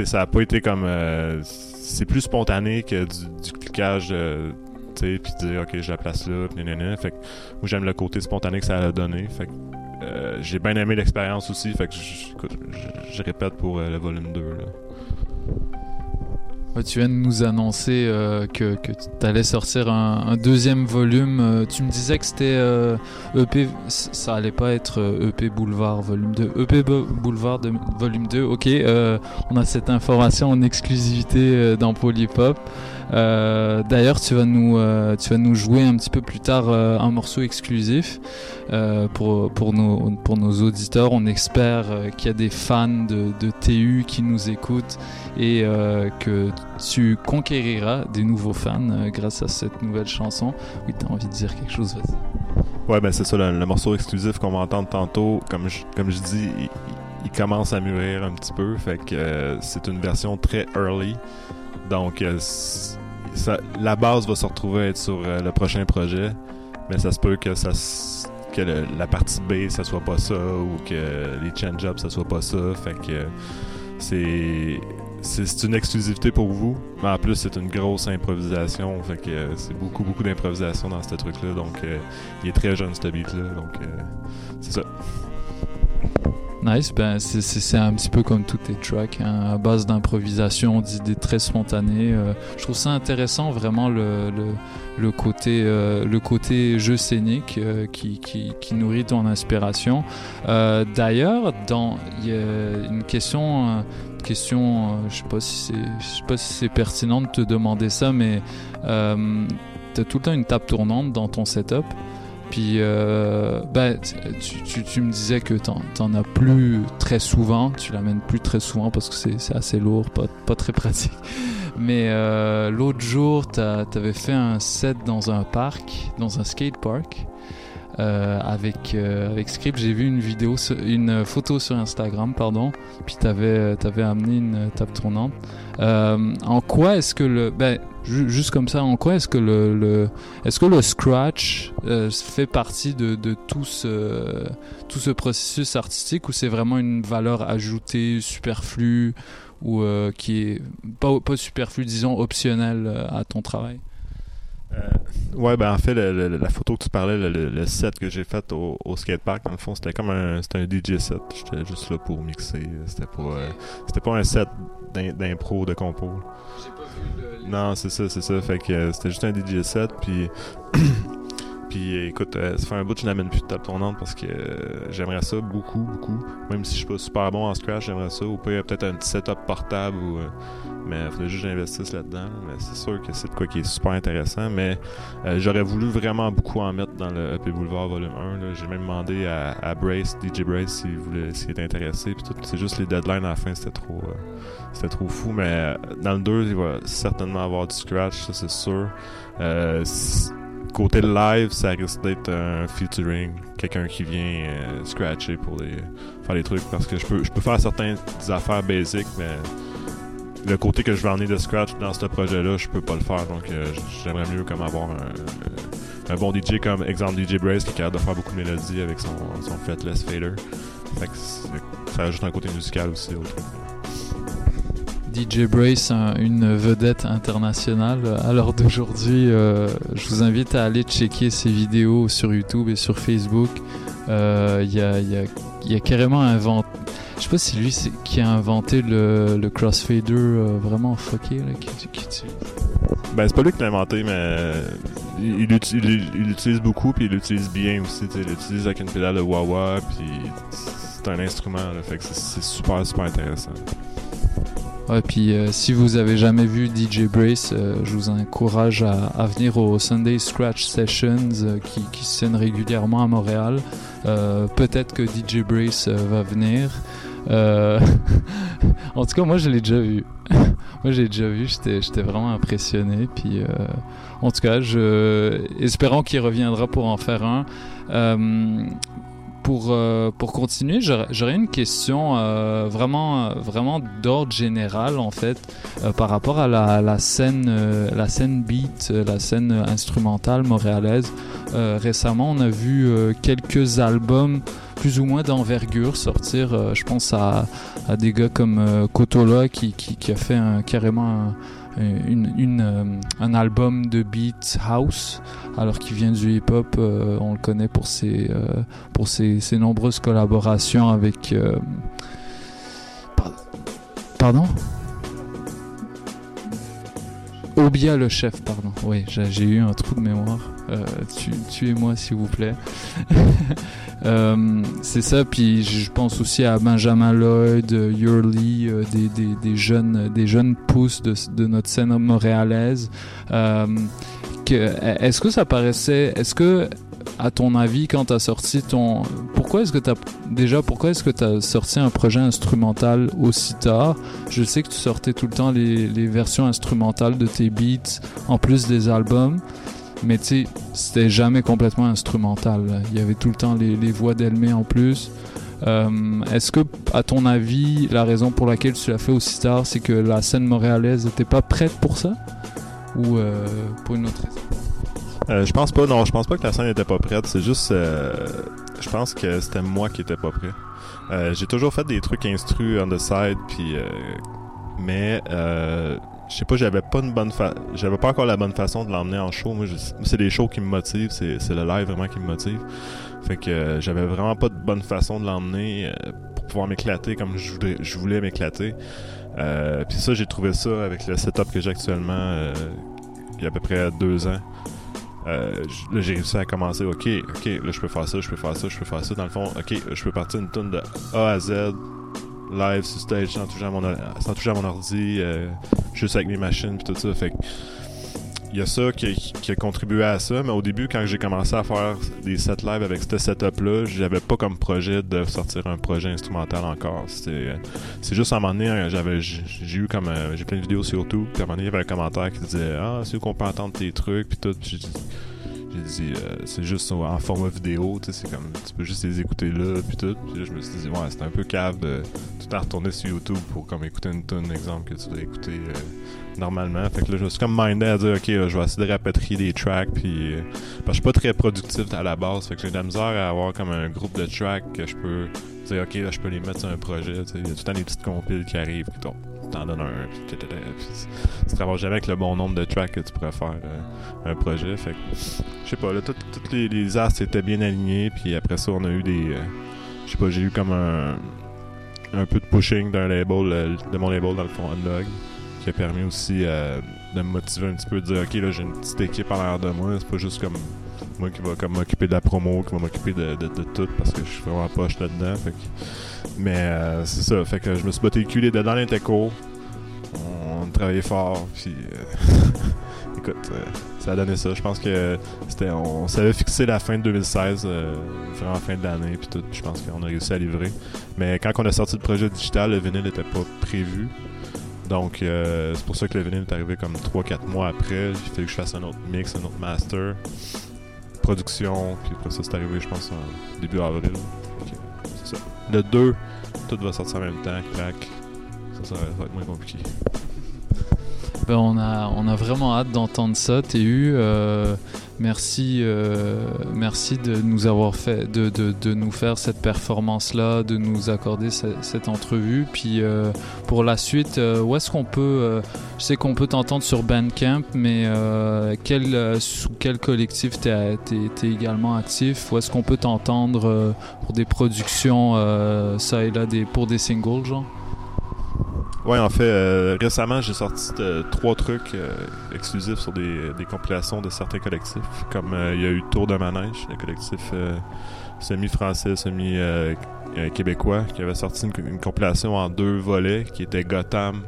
ça a pas été comme euh, c'est plus spontané que du, du cliquage euh, tu sais puis dire ok je la place là puis nanana. fait que moi j'aime le côté spontané que ça a donné fait que euh, j'ai bien aimé l'expérience aussi fait que je, répète pour le volume 2 là. Tu viens de nous annoncer euh, que, tu allais sortir un, deuxième volume. Euh, tu me disais que c'était euh, EP, c- ça allait pas être euh, EP Boulevard volume 2. EP Bo- Boulevard volume 2, ok. euh, on a cette information en exclusivité euh, dans Polypop. Euh, D'ailleurs, tu vas nous, euh, tu vas nous jouer un petit peu plus tard euh, un morceau exclusif pour pour nos pour nos auditeurs. On espère qu'il y a des fans de, TU qui nous écoutent et que tu conquériras des nouveaux fans grâce à cette nouvelle chanson. Oui, t'as envie de dire quelque chose, vas-y. Ouais, ben c'est ça, le, morceau exclusif qu'on va entendre tantôt, comme je, comme je dis, il, commence à mûrir un petit peu, fait que c'est une version très early. Donc, euh, la base va se retrouver être sur euh, le prochain projet, mais ça se peut que la partie B, ça soit pas ça, ou que les change-ups, ça soit pas ça, fait que euh, c'est c'est une exclusivité pour vous, mais en plus c'est une grosse improvisation, fait que euh, c'est beaucoup beaucoup d'improvisation dans ce truc-là, donc euh, il est très jeune ce beat-là, donc euh, c'est ça. Nice, ben c'est- un petit peu comme tous tes tracks, hein, à base d'improvisation, d'idées très spontanées. euh, je trouve ça intéressant vraiment le, le, côté euh, le côté jeu scénique euh, qui, qui, nourrit ton inspiration. D'ailleurs, il y a une question question, je sais pas si sais pas si c'est pertinent de te demander ça, mais euh, t'as tout le temps une table tournante dans ton setup. Puis, euh, ben, tu, tu, me disais que t'en, t'en as plus très souvent, tu l'amènes plus très souvent parce que c'est, assez lourd, pas, pas très pratique. Mais euh, l'autre jour, t'avais fait un set dans un parc, dans un skate park. euh, avec avec Script, j'ai vu une vidéo, une photo sur Instagram, pardon. Puis t'avais t'avais amené une table tournante. En quoi est-ce que le, ben, juste comme ça, en quoi est-ce que le, est-ce que le scratch euh, fait partie de, de tout ce tout ce processus artistique ou c'est vraiment une valeur ajoutée, superflue ou euh, qui est pas pas superflue, disons optionnelle euh, à ton travail? Ouais, ben en fait, le- le- la photo que tu parlais, le, set que j'ai fait au, au skatepark, dans le fond, c'était comme un, c'était un DJ set. J'étais juste là pour mixer. C'était pas, euh, c'était pas un set d'im- d'impro, de compo. Non, c'est ça, c'est ça. Fait que euh, c'était juste un DJ set, puis... Puis écoute, euh, ça fait un bout que je n'amène plus de table tournante parce que euh, j'aimerais ça beaucoup, beaucoup. Même si je suis pas super bon en scratch, j'aimerais ça. Ou peut-être un petit setup portable. Ou, euh, mais il faudrait juste que j'investisse là-dedans. Mais c'est sûr que c'est de quoi qui est super intéressant. Mais euh, j'aurais voulu vraiment beaucoup en mettre dans le EP Boulevard Volume 1. là. J'ai même demandé à, Brace, DJ Brace, s'il voulait, s'il était intéressé. Puis tout, c'est juste les deadlines à la fin, c'était trop, c'était trop fou. Mais dans le 2, il va certainement avoir du scratch, ça c'est sûr. Côté live, ça risque d'être un featuring, quelqu'un qui vient euh, scratcher pour les, faire les trucs. Parce que je peux, faire certaines affaires basiques, mais le côté que je vais emmener de scratch dans ce projet-là, je peux pas le faire. Donc euh, j'aimerais mieux comme avoir un, bon DJ comme exemple DJ Brace qui est capable de faire beaucoup de mélodies avec son, son fader. Fait que ça ajoute un côté musical aussi. DJ Brace, un- une vedette internationale à l'heure d'aujourd'hui. euh, je vous invite à aller checker ses vidéos sur YouTube et sur Facebook. Euh, Il a, carrément inventé. Je sais pas si lui qui a inventé le, crossfader euh, vraiment fucké là, qui, qui. Ben, c'est pas lui qui l'a inventé, mais il, il uti- il- il l'utilise beaucoup, puis il l'utilise bien aussi. Il l'utilise avec une pédale de wah-wah, puis c'est un instrument, c'est super, super intéressant. Ouais, puis euh, si vous avez jamais vu DJ Brace, euh, je vous encourage à, venir au Sunday Scratch Sessions euh, qui, qui tiennent régulièrement à Montréal. Peut-être que DJ Brace va venir. En tout cas, moi, je l'ai déjà vu. Moi, j'ai déjà vu, j'étais vraiment impressionné. Puis, en tout cas, je, espérons qu'il reviendra pour en faire un. Pour, euh, pour continuer, j'aurais une question euh, vraiment, vraiment d'ordre général, en fait, euh, par rapport à la, scène, euh, la scène beat, euh, la scène instrumentale montréalaise. Euh, récemment, on a vu euh, quelques albums plus ou moins d'envergure sortir. Euh, je pense à, à des gars comme euh, Kotola qui, qui, qui a fait carrément un, une, une, euh, un album de beat house alors qu'il vient du hip-hop. euh, on le connaît pour ses, euh, pour ses, ses nombreuses collaborations avec... euh, par- Pardon? Obia le chef, pardon. Oui, j'ai eu un trou de mémoire. Euh, tu, tuez-moi s'il vous plaît. Euh, c'est ça, puis je pense aussi à Benjamin Lloyd, euh, Yurley, des, jeunes, des jeunes pousses de, notre scène montréalaise. Est-ce que ça paraissait, est-ce que à ton avis, quand tu as sorti ton. Pourquoi est-ce que tu Déjà, pourquoi est-ce que tu as sorti un projet instrumental aussi tard? Je sais que tu sortais tout le temps les versions instrumentales de tes beats en plus des albums. Mais tu sais, c'était jamais complètement instrumental. Il y avait tout le temps les, voix d'Elmé en plus. Euh, Est-ce que, à ton avis, la raison pour laquelle tu l'as fait aussi tard, c'est que la scène montréalaise n'était pas prête pour ça? Ou euh, pour une autre raison? Euh, je pense pas, non, je pense pas que la scène était pas prête. C'est juste, je pense que c'était moi qui était pas prêt. J'ai toujours fait des trucs instru on the side, puis, mais je sais pas, j'avais pas une bonne, fa j'avais pas encore la bonne façon de l'emmener en show. Moi, c'est les shows qui me motivent, c'est le live vraiment qui me motive. Fait que euh, j'avais vraiment pas de bonne façon de l'emmener euh, pour pouvoir m'éclater comme je voulais, je voulais m'éclater. Euh, puis ça, j'ai trouvé ça avec le setup que j'ai actuellement il y a à peu près deux ans. Là, j'ai réussi à commencer. Ok, ok, là, je peux faire ça, je peux faire ça, je peux faire ça. Dans le fond, ok, je peux partir une tonne de A à Z, live sur stage, sans toucher à mon, sans toucher à mon ordi, euh, juste avec mes machines, puis tout ça. Fait il y a ça qui, a contribué à ça, mais au début, quand j'ai commencé à faire des sets live avec ce setup-là, j'avais pas comme projet de sortir un projet instrumental encore. Euh, c'est juste à un moment donné, euh, j'avais, j'ai eu comme, euh, j'ai plein de vidéos sur YouTube, puis à un moment donné, il y avait un commentaire qui disait, ah, c'est où qu'on peut entendre tes trucs, puis tout. Euh, c'est juste en format vidéo, tu sais, c'est comme, tu peux juste les écouter là, puis tout. Puis là, je me suis dit, ouais, c'est un peu cave de tout temps retourner sur YouTube pour comme écouter une tonne, exemple, que tu dois écouter euh, normalement. Fait que là, je me suis comme mindé à dire, ok, je vais essayer de rapatrier des tracks, puis euh, parce que je suis pas très productif à la base, fait que j'ai de la misère à avoir comme un groupe de tracks que je peux dire, ok, là, je peux les mettre sur un projet, tu il y a tout le temps des petites compiles qui arrivent, puis t'en- t'en donnes un, puis tu travailles jamais avec le bon nombre de tracks que tu pourrais faire euh, un projet, fait que je sais pas, là, toutes les, les astres étaient bien alignés, puis après ça, on a eu des, euh, je sais pas, j'ai eu comme un un peu de pushing d'un label, euh, de mon label dans le fond, Unlog, qui a permis aussi de me motiver un petit peu, de dire ok là j'ai une petite équipe en l'air de moi, c'est pas juste comme moi qui va comme m'occuper de la promo, qui va m'occuper de, de, de tout parce que je suis vraiment poche là-dedans. Fait que- mais euh, c'est ça, fait que je me suis botté le cul les dedans l'inteco. On travaillait fort, puis euh, écoute, euh, ça a donné ça. Je pense que c'était, on, s'avait fixé la fin de 2016, euh, vraiment fin de l'année, puis tout. Je pense qu'on a réussi à livrer. Mais quand on a sorti le projet digital, le vinyle n'était pas prévu. Donc, c'est pour ça que le vinyle est arrivé comme 3-4 mois après. Il fallait que je fasse un autre mix, un autre master, production, puis après ça, c'est arrivé, je pense, en début avril. Le 2, tout va sortir en même temps, clac. Ça, ça va être moins compliqué. Ben, on, a, on a vraiment hâte d'entendre ça, TU. Euh, merci, euh, merci de nous avoir fait, de, de, de nous faire cette performance-là, de nous accorder ce- cette entrevue. Puis euh, pour la suite, où est-ce qu'on peut. je sais qu'on peut t'entendre sur Bandcamp, mais quel, sous quel collectif tu es, également actif? Où est-ce qu'on peut t'entendre pour des productions, ça et là, des, pour des singles, Ouais, en fait, euh, récemment, j'ai sorti euh, trois trucs euh, exclusifs sur des, compilations de certains collectifs. Comme il y a eu Tour de Manège, le collectif semi-français, semi-québécois, qui avait sorti une, compilation en deux volets, qui était Gotham,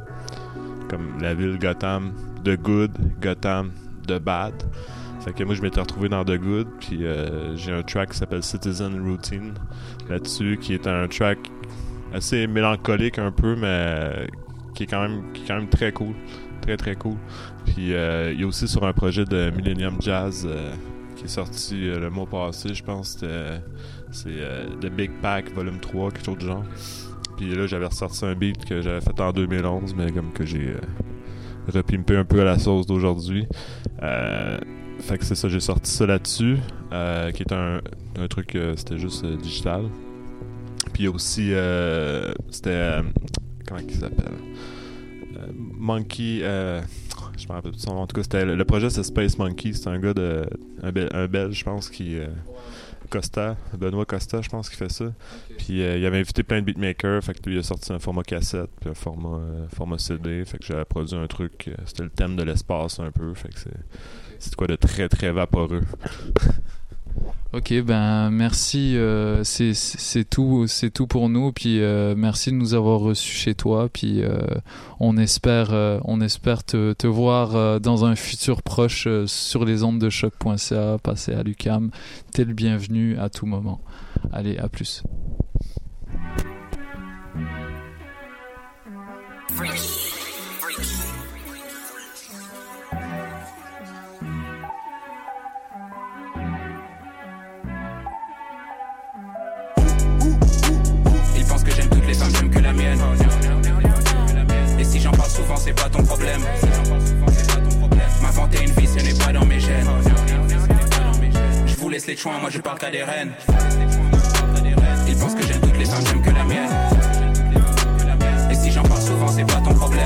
comme la ville Gotham, The Good, Gotham, The Bad. Fait que moi, je m'étais retrouvé dans The Good, puis j'ai un track qui s'appelle Citizen Routine là-dessus, qui est un track assez mélancolique un peu, mais qui est quand même très cool, très très cool. Puis euh, il est aussi sur un projet de Millennium Jazz euh, qui est sorti euh, le mois passé, je pense. c'était- C'est euh, The Big Pack Volume 3, quelque chose du genre. Puis là, j'avais ressorti un beat que j'avais fait en 2011, mais comme que j'ai euh, repimpé un peu à la sauce d'aujourd'hui. Euh, fait que c'est ça, j'ai sorti ça là-dessus, euh, qui est un, truc, euh, c'était juste euh, digital. Puis aussi, euh, c'était. euh, comment il s'appelle Euh, Monkey. euh, je me rappelle plus de son nom. En tout cas, c'était, le, projet, c'est Space Monkey. C'est un gars de. Un, Bel- un Belge, je pense, qui. euh, Costa, Benoît Costa, je pense, qui fait ça. Puis euh, il avait invité plein de beatmakers, fait que lui il a sorti un format cassette, puis un format, euh, format CD, fait que j'avais produit un truc, euh, c'était le thème de l'espace un peu, fait que c'est, c'est quoi de très très vaporeux. Ok, ben merci, euh, c'est tout, c'est tout pour nous. Puis euh, merci de nous avoir reçus chez toi. Puis euh, on espère, on espère te, voir dans un futur proche sur les ondes de choc.ca, passer à l'UCAM. T'es le bienvenu à tout moment. Allez, à plus. Parle souvent, c'est pas ton problème. M'inventer une vie, ce n'est pas dans mes gènes. Je vous laisse les choix, moi je parle qu'à des reines. Ils pensent que j'aime toutes les femmes, j'aime que la mienne. Et si j'en parle souvent, c'est pas ton problème.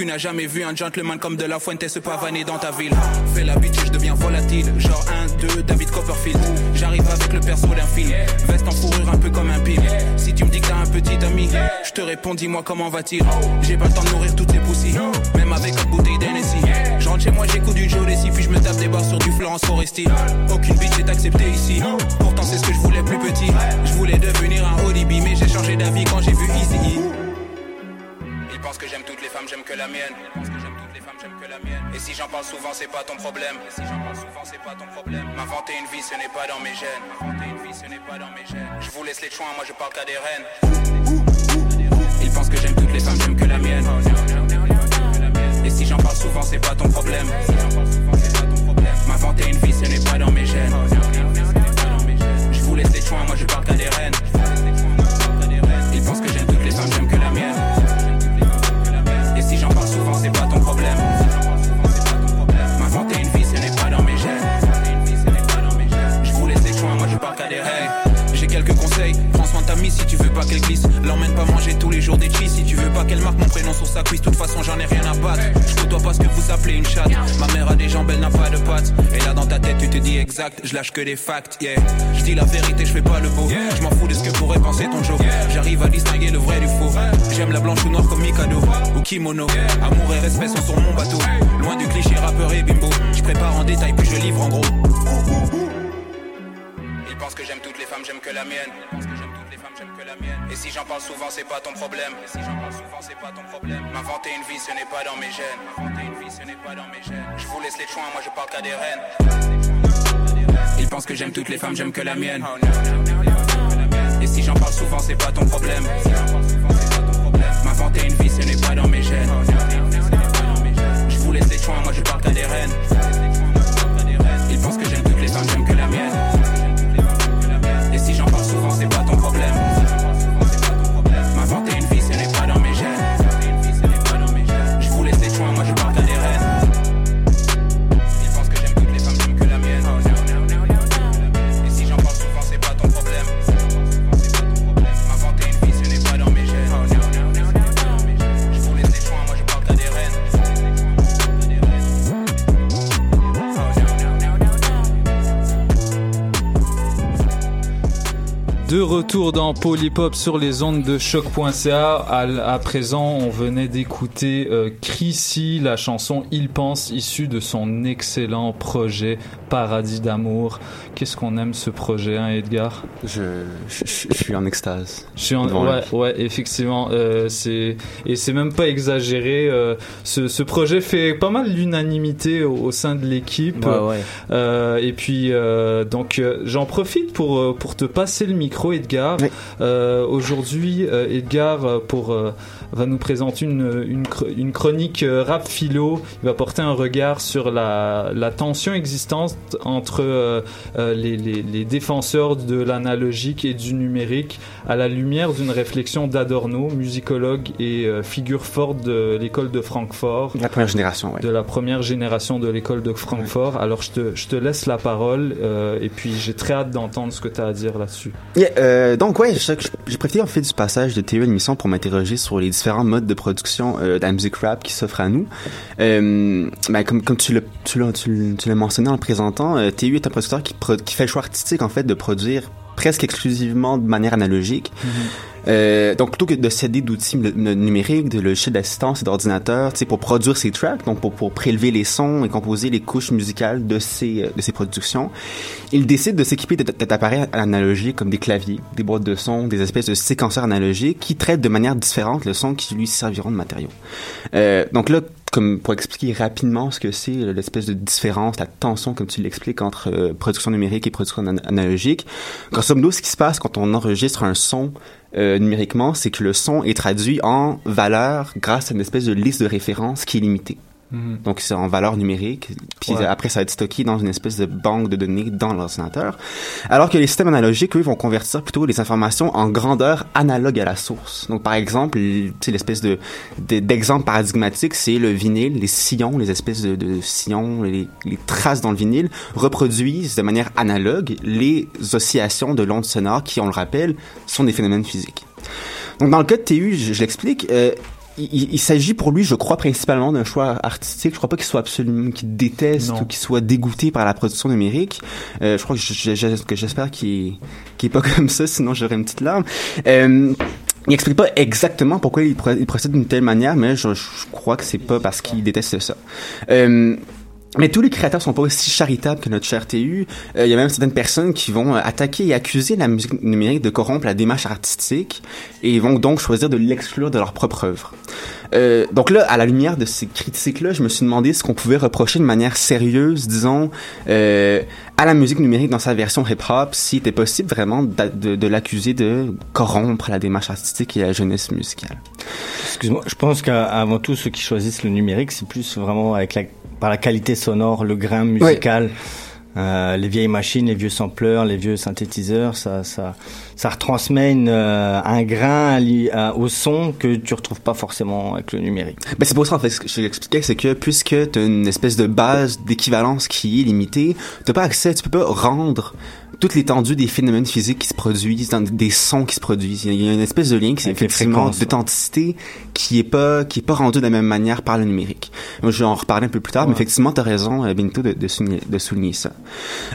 Tu n'as jamais vu un gentleman comme De La Fuente se pavaner dans ta ville. Fais l'habitude, je deviens volatile. Genre 1, 2, David Copperfield. J'arrive avec le perso d'un film. Veste en fourrure un peu comme un pile. Si tu me dis que t'as un petit ami, je te réponds, dis-moi comment va-t-il. J'ai pas le temps de nourrir toutes les poussies. Même avec une bouteille d'Hennessy. Je rentre chez moi, j'écoute du Jodeci, puis je me tape des barres sur du Florence Foresti. Aucune bitch est acceptée ici. Pourtant, c'est ce que je voulais plus petit. Je voulais devenir un ODB, mais j'ai changé d'avis quand j'ai vu Easy. Ils pensent que j'aime toutes les femmes, j'aime que j'aime toutes les femmes, j'aime que la mienne. Et si j'en parle souvent, c'est pas ton problème. Et pas ton problème. M'inventer une vie, ce n'est pas dans mes gènes. M'inventer une vie, ce n'est pas dans mes gènes. Je vous laisse les choix, moi je parle qu'à des reines. Ils pensent que j'aime toutes les femmes, j'aime que la mienne. Et si j'en parle souvent, c'est pas ton problème. M'inventer une vie, ce n'est pas dans mes gènes. Je vous laisse les choix, moi je parle qu'à des reines. Si tu veux pas qu'elle glisse. L'emmène pas manger tous les jours des cheese si tu veux pas qu'elle marque mon prénom sur sa cuisse. De toute façon, j'en ai rien à battre. Je côtoie pas ce que vous appelez une chatte. Ma mère a des jambes, elle n'a pas de pattes. Et là dans ta tête, tu te dis exact. Je lâche que des facts, yeah. Je dis la vérité, je fais pas le beau. Je m'en fous de ce que pourrait penser ton Joe. J'arrive à distinguer le vrai du faux. J'aime la blanche ou noire comme Mikado ou kimono. Amour et respect sont sur mon bateau. Loin du cliché rappeur et bimbo. Je prépare en détail puis je livre en gros. Ils pensent que j'aime toutes les femmes, j'aime que la mienne. Et si j'en parle souvent, c'est pas ton problème. Pas ton problème. M'inventer une vie, ce n'est pas dans mes gènes. M'inventer une vie, ce n'est pas dans mes gènes. Je vous laisse les choix, moi je parle qu'à des reines. Ils pensent que j'aime toutes les femmes, j'aime que la mienne. Et si j'en parle souvent, c'est pas ton problème. M'inventer une vie, ce n'est pas dans mes gènes. Je vous laisse les choix, moi je parle qu'à des reines. Ils pensent que j'aime toutes les femmes, j'aime que la mienne. Retour dans Polypop sur les ondes de choc.ca. À, à présent, on venait d'écouter euh, Chrissy, la chanson Il pense, issue de son excellent projet Paradis d'amour. Qu'est-ce qu'on aime ce projet, hein, Edgar? Je, je, je suis en extase. Je suis en, ouais, ouais, effectivement, euh, c'est et c'est même pas exagéré. euh, ce, ce projet fait pas mal l'unanimité au, au sein de l'équipe. Ouais, ouais. Euh, et puis donc j'en profite pour pour te passer le micro, Edgar. Euh, Aujourd'hui, euh, Edgar euh, pour va nous présenter une une, chr- une chronique euh, rap philo. Il va porter un regard sur la la tension existante entre euh, euh, les, les les défenseurs de l'analogique et du numérique à la lumière d'une réflexion d'Adorno, musicologue et euh, figure forte de l'école de Francfort. La première génération, ouais. De la première génération de l'école de Francfort. Alors je te, je te laisse la parole euh, et puis j'ai très hâte d'entendre ce que tu as à dire là-dessus. Yeah, donc ouais, j'ai profité en fait du passage de TE à l'émission pour m'interroger sur les différents modes de production euh, de musique rap qui s'offrent à nous. Euh, ben, comme comme tu l'as tu tu mentionné en le présentant, euh, TU est un producteur qui qui fait le choix artistique en fait de produire presque exclusivement de manière analogique. Euh, donc plutôt que de céder d'outils nu- nu- numériques, de logiciels d'assistance et d'ordinateurs, pour produire ses tracks, donc pour, pour prélever les sons et composer les couches musicales de ses, euh, de ses productions, il décide de s'équiper d'appareils analogiques comme des claviers, des boîtes de son, des espèces de séquenceurs analogiques qui traitent de manière différente le son qui lui serviront de matériau. Euh, donc là, comme pour expliquer rapidement ce que c'est l'espèce de différence, la tension comme tu l'expliques entre euh, production numérique et production ana- analogique. Grosso modo, ce qui se passe quand on enregistre un son euh, numériquement, c'est que le son est traduit en valeur grâce à une espèce de liste de référence qui est limitée. Mhm. Donc c'est en valeur numérique, puis Ouais. après ça va être stocké dans une espèce de banque de données dans l'ordinateur. Alors que les systèmes analogiques, eux, vont convertir plutôt les informations en grandeur analogue à la source. Donc par exemple, tu sais, l'espèce de de- d'exemple paradigmatique, c'est le vinyle, les sillons, les espèces de, de sillons, les, les traces dans le vinyle reproduisent de manière analogue les oscillations de l'onde sonore qui, on le rappelle, sont des phénomènes physiques. Donc dans le cas de TU, je, je l'explique, euh, il, il s'agit pour lui, je crois, principalement d'un choix artistique. Je crois pas qu'il soit absolument, qu'il déteste Non. ou qu'il soit dégoûté par la production numérique. Euh, je crois que je- je- que j'espère qu'il est, qu'il est pas comme ça, sinon j'aurais une petite larme. Euh, il explique pas exactement pourquoi il procède d'une telle manière, mais je, je crois que c'est pas parce qu'il déteste ça. Euh, mais tous les créateurs sont pas aussi charitables que notre cher TU. Euh, Il y a même certaines personnes qui vont euh, attaquer et accuser la musique numérique de corrompre la démarche artistique et vont donc choisir de l'exclure de leur propre œuvre. Euh, donc là, à la lumière de ces critiques-là, je me suis demandé ce qu'on pouvait reprocher de manière sérieuse, disons, à la musique numérique dans sa version hip-hop, s'il était possible vraiment de l'accuser de corrompre la démarche artistique et la jeunesse musicale. Excuse-moi, je pense qu'avant tout, ceux qui choisissent le numérique, c'est plus vraiment avec la, par la qualité sonore, le grain musical. Euh, les vieilles machines, les vieux sampleurs, les vieux synthétiseurs, ça, ça, ça retransmet une, euh, un grain à- au son que tu retrouves pas forcément avec le numérique. Ben c'est pour ça en fait ce que je l'expliquais c'est que puisque tu as une espèce de base d'équivalence qui est limitée, t'as pas accès, tu peux pas rendre toute l'étendue des phénomènes physiques qui se produisent, dans des sons qui se produisent. Il y a une espèce de lien qui les effectivement d'authenticité qui est pas qui est pas rendu de la même manière par le numérique. Moi, je vais en reparler un peu plus tard, mais effectivement t'as raison euh, Benito de, de, souligner, de souligner ça.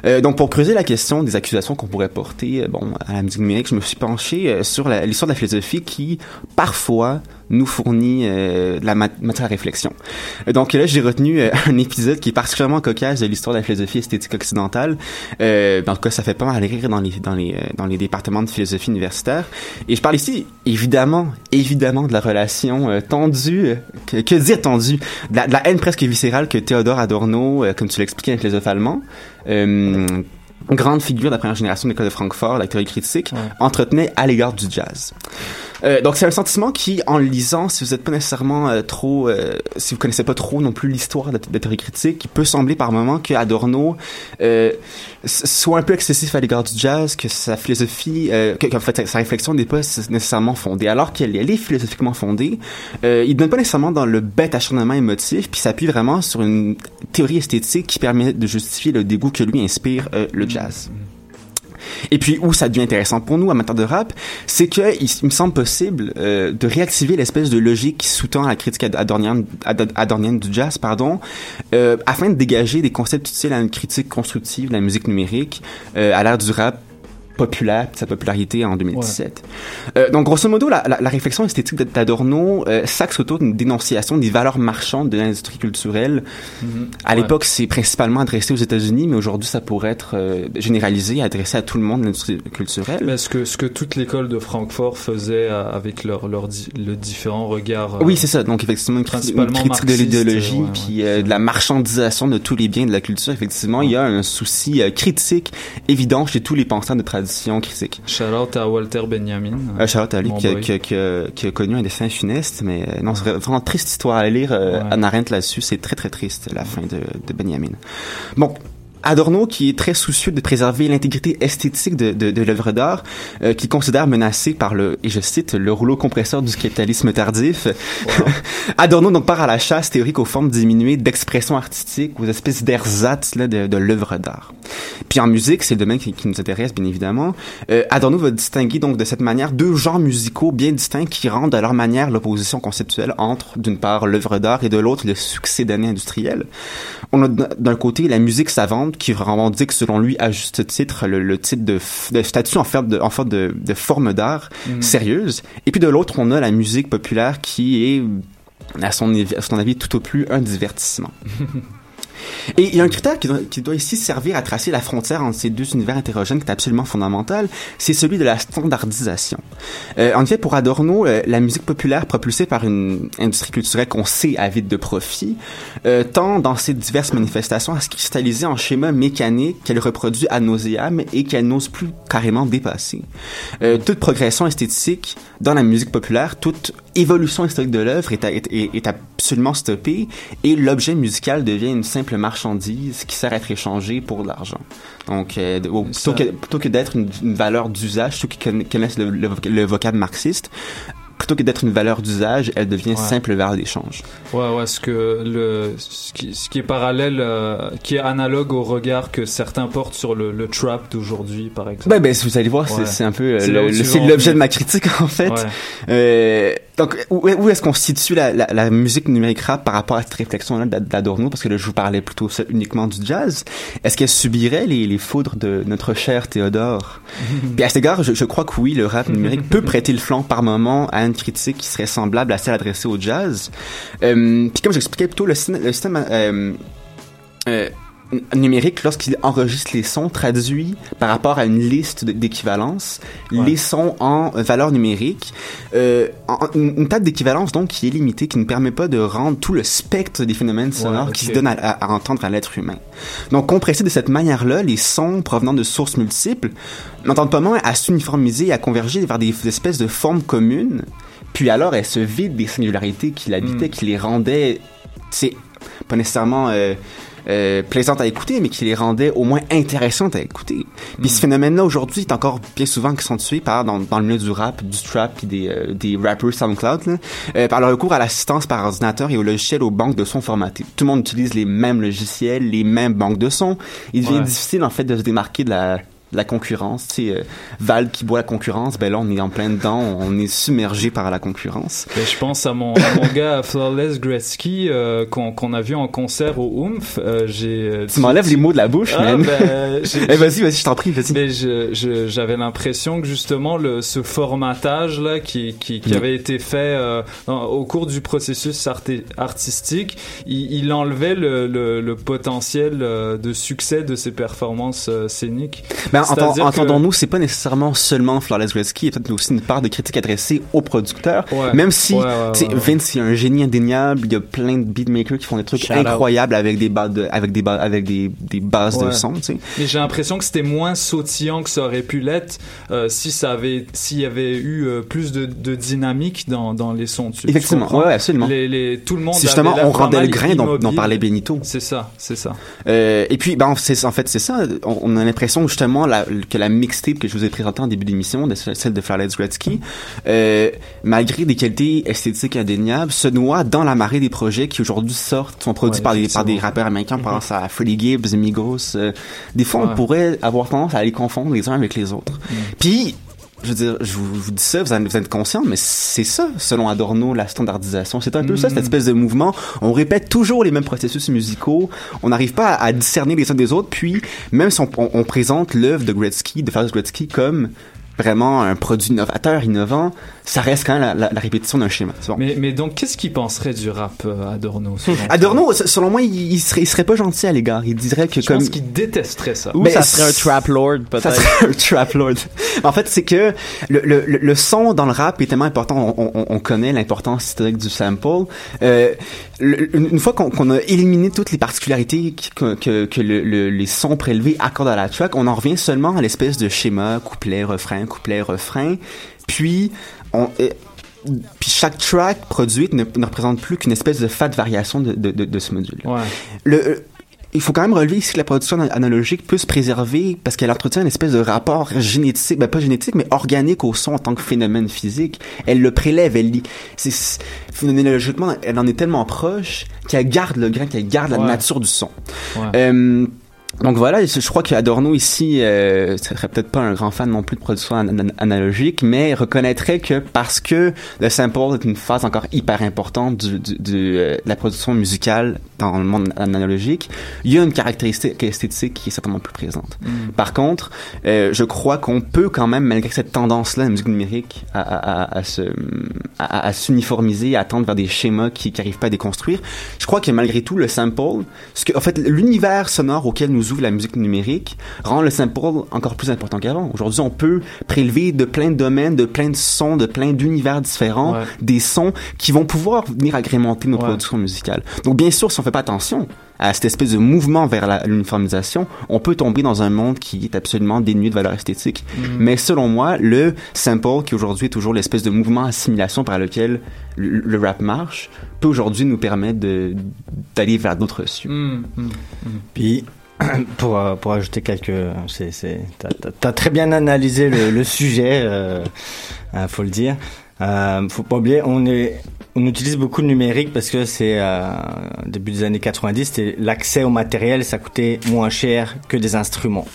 Euh, donc pour creuser la question des accusations qu'on pourrait porter euh, bon à la musique numérique, je me suis penché euh, sur l'histoire de la philosophie qui parfois nous fournit euh, de la mat- matière à réflexion. Donc là, j'ai retenu euh, un épisode qui est particulièrement cocasse de l'histoire de la philosophie esthétique occidentale. Euh, en tout cas, ça fait pas mal rire dans les dans les euh, dans les départements de philosophie universitaire. Et je parle ici évidemment, évidemment de la relation euh, tendue, que, que dire tendue, de la, de la haine presque viscérale que Théodore Adorno, comme tu l'expliquais, un philosophe allemand. Grande figure de la première génération de l'école de Francfort, la théorie critique, entretenait à l'égard du jazz. Euh, donc c'est un sentiment qui, en le lisant, si vous n'êtes pas nécessairement euh, trop, euh, si vous connaissez pas trop non plus l'histoire de, la- théorie critique, qui peut sembler par moments que Adorno euh, soit un peu excessif à l'égard du jazz, que sa philosophie, euh, que, qu'en fait sa réflexion n'est pas nécessairement fondée, alors qu'elle elle est philosophiquement fondée. Il ne donne pas nécessairement dans le bête acharnement émotif, puis s'appuie vraiment sur une théorie esthétique qui permet de justifier le dégoût que lui inspire le jazz. Et puis où ça devient intéressant pour nous, amateurs de rap, c'est que il, il me semble possible euh, de réactiver l'espèce de logique qui sous-tend la critique ad- adornienne, ad- adornienne du jazz, pardon, euh, afin de dégager des concepts utiles à une critique constructive de la musique numérique euh, à l'ère du rap populaire, sa popularité en 2017. Euh, donc, grosso modo, la, la, la réflexion esthétique de- d'Adorno euh, s'axe autour d'une dénonciation des valeurs marchandes de l'industrie culturelle. Mhm. À Ouais. l'époque, c'est principalement adressé aux États-Unis, mais aujourd'hui, ça pourrait être euh, généralisé, adressé à tout le monde de l'industrie culturelle. Mais ce que, ce que toute l'école de Francfort faisait euh, avec leur, leur di- le différent regard. euh, Oui, c'est ça. Donc, effectivement, une, criti- une principalement critique de l'idéologie, ouais, puis euh, de la marchandisation de tous les biens de la culture. Effectivement, il y a un souci euh, critique évident chez tous les penseurs de tradition critique. Shout out à Walter Benjamin. Euh, Charlotte Ali Mon qui, a- qui, a- qui, a- qui a connu un dessin funeste, mais euh, non, c'est vraiment triste histoire à lire. Euh, Anna Arendt là-dessus, c'est très très triste la fin de, de Benjamin. Bon. Adorno, qui est très soucieux de préserver l'intégrité esthétique de, de, de l'œuvre d'art, euh, qui considère menacé par le, et je cite, le rouleau compresseur du capitalisme tardif. Adorno donc part à la chasse théorique aux formes diminuées d'expression artistique, aux espèces d'ersatz de, de l'œuvre d'art. Puis en musique, c'est le domaine qui, qui nous intéresse bien évidemment. Euh, Adorno va distinguer donc de cette manière deux genres musicaux bien distincts qui rendent à leur manière l'opposition conceptuelle entre d'une part l'œuvre d'art et de l'autre le succès d'année industrielle. On a d'un côté la musique savante qui revendique selon lui à juste titre le, le titre de, statut en forme de, en forme de, de forme d'art Mhm. sérieuse. Et puis de l'autre, on a la musique populaire qui est à son, avis- à son avis tout au plus un divertissement. Et il y a un critère qui doit, ici servir à tracer la frontière entre ces deux univers hétérogènes qui est absolument fondamental, c'est celui de la standardisation. Euh, en effet, pour Adorno, euh, la musique populaire propulsée par une industrie culturelle qu'on sait avide de profit, euh, tend dans ses diverses manifestations à se cristalliser en schémas mécaniques qu'elle reproduit à nauséam et qu'elle n'ose plus carrément dépasser. Toute progression esthétique dans la musique populaire, toute évolution historique de l'œuvre est, est, est- est absolument stoppée et l'objet musical devient une simple marchandise qui sert à être échangée pour de l'argent. Donc, euh, plutôt, que, plutôt que d'être une, une valeur d'usage, ceux qui conna- connaissent le, le, le vocable marxiste, plutôt que d'être une valeur d'usage, elle devient Ouais. simple valeur d'échange. Ouais, ouais, ce que le, ce qui, ce qui est parallèle, euh, qui est analogue au regard que certains portent sur le, le trap d'aujourd'hui, par exemple. Ben, ben, vous allez voir, c'est- Ouais. c'est un peu euh, C'est l'objet de ma critique en fait. Ouais. Euh, donc où, où est-ce qu'on situe la, la, la musique numérique rap par rapport à cette réflexion-là d'Ad- d'Adorno? Parce que là, je vous parlais plutôt uniquement du jazz. Est-ce qu'elle subirait les, les foudres de notre cher Théodore? Puis à cet égard, je, je crois que oui, le rap numérique peut prêter le flanc par moment à une critique qui serait semblable à celle adressée au jazz. Euh, puis comme j'expliquais plutôt, le, le système euh, euh, numérique, lorsqu'il enregistre les sons, traduit par rapport à une liste d'équivalence les sons en valeur numérique. Euh, en- une, table d'équivalence donc qui est limitée, qui ne permet pas de rendre tout le spectre des phénomènes sonores qui se donnent à, à- à entendre à l'être humain. Donc compressés de cette manière-là, les sons provenant de sources multiples n'entendent pas moins à s'uniformiser et à converger vers des espèces de formes communes. Puis alors, elles se vident des singularités qui l'habitaient, qui les rendaient, c'est pas nécessairement euh, euh, plaisantes à écouter, mais qui les rendaient au moins intéressantes à écouter. Puis ce phénomène-là aujourd'hui est encore bien souvent accentué par dans, dans le milieu du rap, du trap, puis des euh, des rappers SoundCloud, là, euh, par le recours à l'assistance par ordinateur et aux logiciels aux banques de sons formatées. Tout le monde utilise les mêmes logiciels, les mêmes banques de sons. Il devient Ouais. difficile en fait de se démarquer de la la concurrence, tu sais, euh, Val qui boit la concurrence, ben là on est en plein dedans, on est submergé par la concurrence. Et je pense à mon, à mon gars Flawless Gretzky euh, qu'on a vu en concert au Oomph. Euh, j'ai, euh, Tu m'enlèves les mots de la bouche, Ah, man. ben, Eh, vas-y, vas-y, je t'en prie, vas-y. Mais j'avais l'impression que justement le, ce formatage là qui, qui, qui Mm. avait été fait euh, dans- au cours du processus arti- artistique, il, il enlevait le, le, le potentiel de succès de ses performances scéniques. Ben, C'est-à-dire entend- que- entendons-nous, c'est pas nécessairement seulement Flawless Gretzky, il y a peut-être aussi une part de critique adressée aux producteurs. Ouais. Même si, Ouais, ouais, tu. Vince, il a un génie indéniable, il y a plein de beatmakers qui font des trucs Shout out. incroyables avec des bases de, avec des avec des, des bases de son, tu sais. Mais j'ai l'impression que c'était moins sautillant que ça aurait pu l'être euh, si ça avait s'il y avait eu euh, plus de, de dynamique dans, dans les sons. Tu- tu Effectivement, comprends? ouais, absolument. Les, les- tout le monde. C'est justement, on rendait le grain dont, dont parlait Benito. C'est ça, c'est ça. Euh, et puis, ben, en fait, c'est ça. On, on a l'impression justement la- que la mixtape que je vous ai présentée en début d'émission, celle de Flawless Gretzky, euh, malgré des qualités esthétiques indéniables, se noie dans la marée des projets qui aujourd'hui sortent, sont produits Ouais, par, des, par des effectivement. rappeurs américains. On pense à Freddie Gibbs, Migos. euh, des fois, Ouais. on pourrait avoir tendance à les confondre les uns avec les autres. Mm. Puis, je veux dire, je vous, je vous dis ça, vous en vous êtes conscient, mais c'est ça, selon Adorno, la standardisation. C'est un peu ça, cette espèce de mouvement. On répète toujours les mêmes processus musicaux. On n'arrive pas à, à discerner les uns des autres. Puis, même si on, on- on présente l'œuvre de Gretzky, de Ferris Gretzky, comme vraiment un produit novateur, innovant, ça reste quand même la, la- la répétition d'un schéma. C'est bon. Mais, mais donc, qu'est-ce qu'il penserait du rap, euh, Adorno selon Adorno, selon moi, il, il serait, il serait pas gentil à l'égard. Il dirait que Je comme pense qu'il détesterait ça. Ou Ben, ça serait un trap lord, Ça peut-être. serait un trap lord. En fait, c'est que le, le, le- le son dans le rap est tellement important. On, on, on connaît l'importance historique du sample. Euh, le- une fois qu'on qu'on a éliminé toutes les particularités que, que, que le- le- les sons prélevés accordent à la track, on en revient seulement à l'espèce de schéma couplet, refrain, couplet, refrain. Puis, on, euh, puis chaque track produite ne, ne représente plus qu'une espèce de fat variation de, de, de, de ce module. Le, euh, il faut quand même relever ici que la production analogique peut se préserver parce qu'elle entretient une espèce de rapport génétique, ben pas génétique, mais organique au son en tant que phénomène physique. Elle le prélève, elle lit. Phénoménologiquement, elle en est tellement proche qu'elle garde le grain, qu'elle garde la Ouais. nature du son. Ouais. Euh, donc voilà, je crois qu'Adorno ici euh, serait peut-être pas un grand fan non plus de production an- an- analogique, mais reconnaîtrait que parce que le sample est une phase encore hyper importante du, du- du, euh, de la production musicale dans le monde analogique, il y a une caractéristique esthétique qui est certainement plus présente. Mm. Par contre, euh, je crois qu'on peut quand même, malgré cette tendance-là, la musique numérique, à, à, à, à se, à, à- à s'uniformiser, à tendre vers des schémas qui n'arrivent pas à déconstruire, je crois que malgré tout, le sample, ce que, en fait, l'univers sonore auquel nous ouvre la musique numérique rend le sample encore plus important qu'avant. Aujourd'hui, on peut prélever de plein de domaines, de plein de sons, de plein d'univers différents, Ouais. des sons qui vont pouvoir venir agrémenter nos productions musicales. Donc, bien sûr, si on fait pas attention à cette espèce de mouvement vers l'uniformisation, on peut tomber dans un monde qui est absolument dénué de valeur esthétique. Mhm. Mais selon moi, le sample, qui aujourd'hui est toujours l'espèce de mouvement assimilation par lequel le, le rap marche, peut aujourd'hui nous permettre d'aller vers d'autres cieux. Mm, mm, mm. Puis, pour, euh, pour ajouter quelques. c'est c'est- T'as t'as- très bien analysé le, le sujet, euh, euh, faut le dire. Euh, faut pas oublier, on, est, on utilise beaucoup le numérique parce que c'est euh, début des années 90, c'était l'accès au matériel, ça coûtait moins cher que des instruments.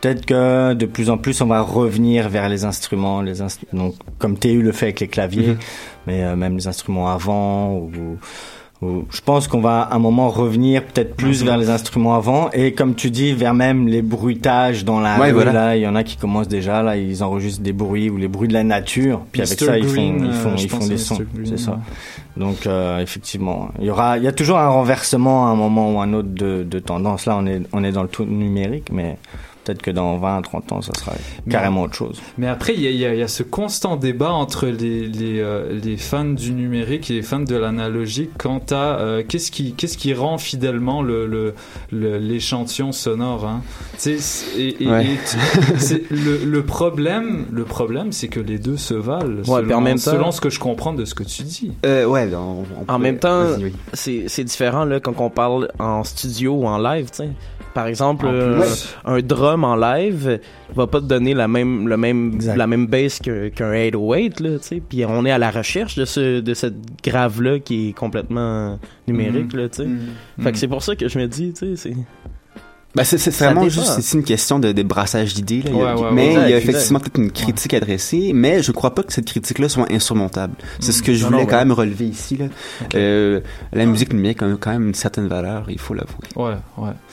Peut-être que de plus en plus, on va revenir vers les instruments, les instru- donc comme TU le fait avec les claviers, Mhm. mais euh, même les instruments avant ou, ou- je pense qu'on va à un moment revenir peut-être plus Mhm. vers les instruments avant. Et comme tu dis vers même les bruitages dans la Ouais, rue voilà. là il y en a qui commencent déjà. Là ils enregistrent des bruits ou les bruits de la nature. Puis avec ça ils font ils font euh, ils font des à sons. C'est ça. Donc euh, effectivement il y aura il y a toujours un renversement à un moment ou un autre de, de tendance. Là on est on est dans le tout numérique mais peut-être que dans 20 30 ans ça sera carrément autre chose Mais après, il y a, il y a- il y a ce constant débat entre les, les, euh, les fans du numérique et les fans de l'analogique quant à euh, qu'est-ce qui, qu'est-ce qui rend fidèlement le, le, le- l'échantillon sonore. Hein. Et, et- Ouais. et le, le problème, le problème, c'est que les deux se valent. Ouais, selon, puis en même temps- selon ce que je comprends de ce que tu dis. Euh, ouais, on- on En peut- même temps, oui. c'est différent là, quand on parle en studio ou en live. tu sais. Par exemple, euh, un drum en live va pas te donner la même, le même, la même bass qu'un 808. Là, tu sais. Puis on est à la recherche de, ce, de cette grave-là qui est complètement numérique. Mhm. Là, tu sais. Mhm. Fait que c'est pour ça que je me dis, tu sais, c'est... Ben, c'est vraiment juste c'est une question de, de brassage d'idées. là. Il y a- Ouais, ouais, mais ouais. il y a effectivement peut-être une critique adressée, mais je crois pas que cette critique-là soit insurmontable. C'est ce que je Non, voulais non, quand ouais. même relever ici. Là. Euh, la musique numérique a quand même une certaine valeur, il faut l'avouer. Ouais,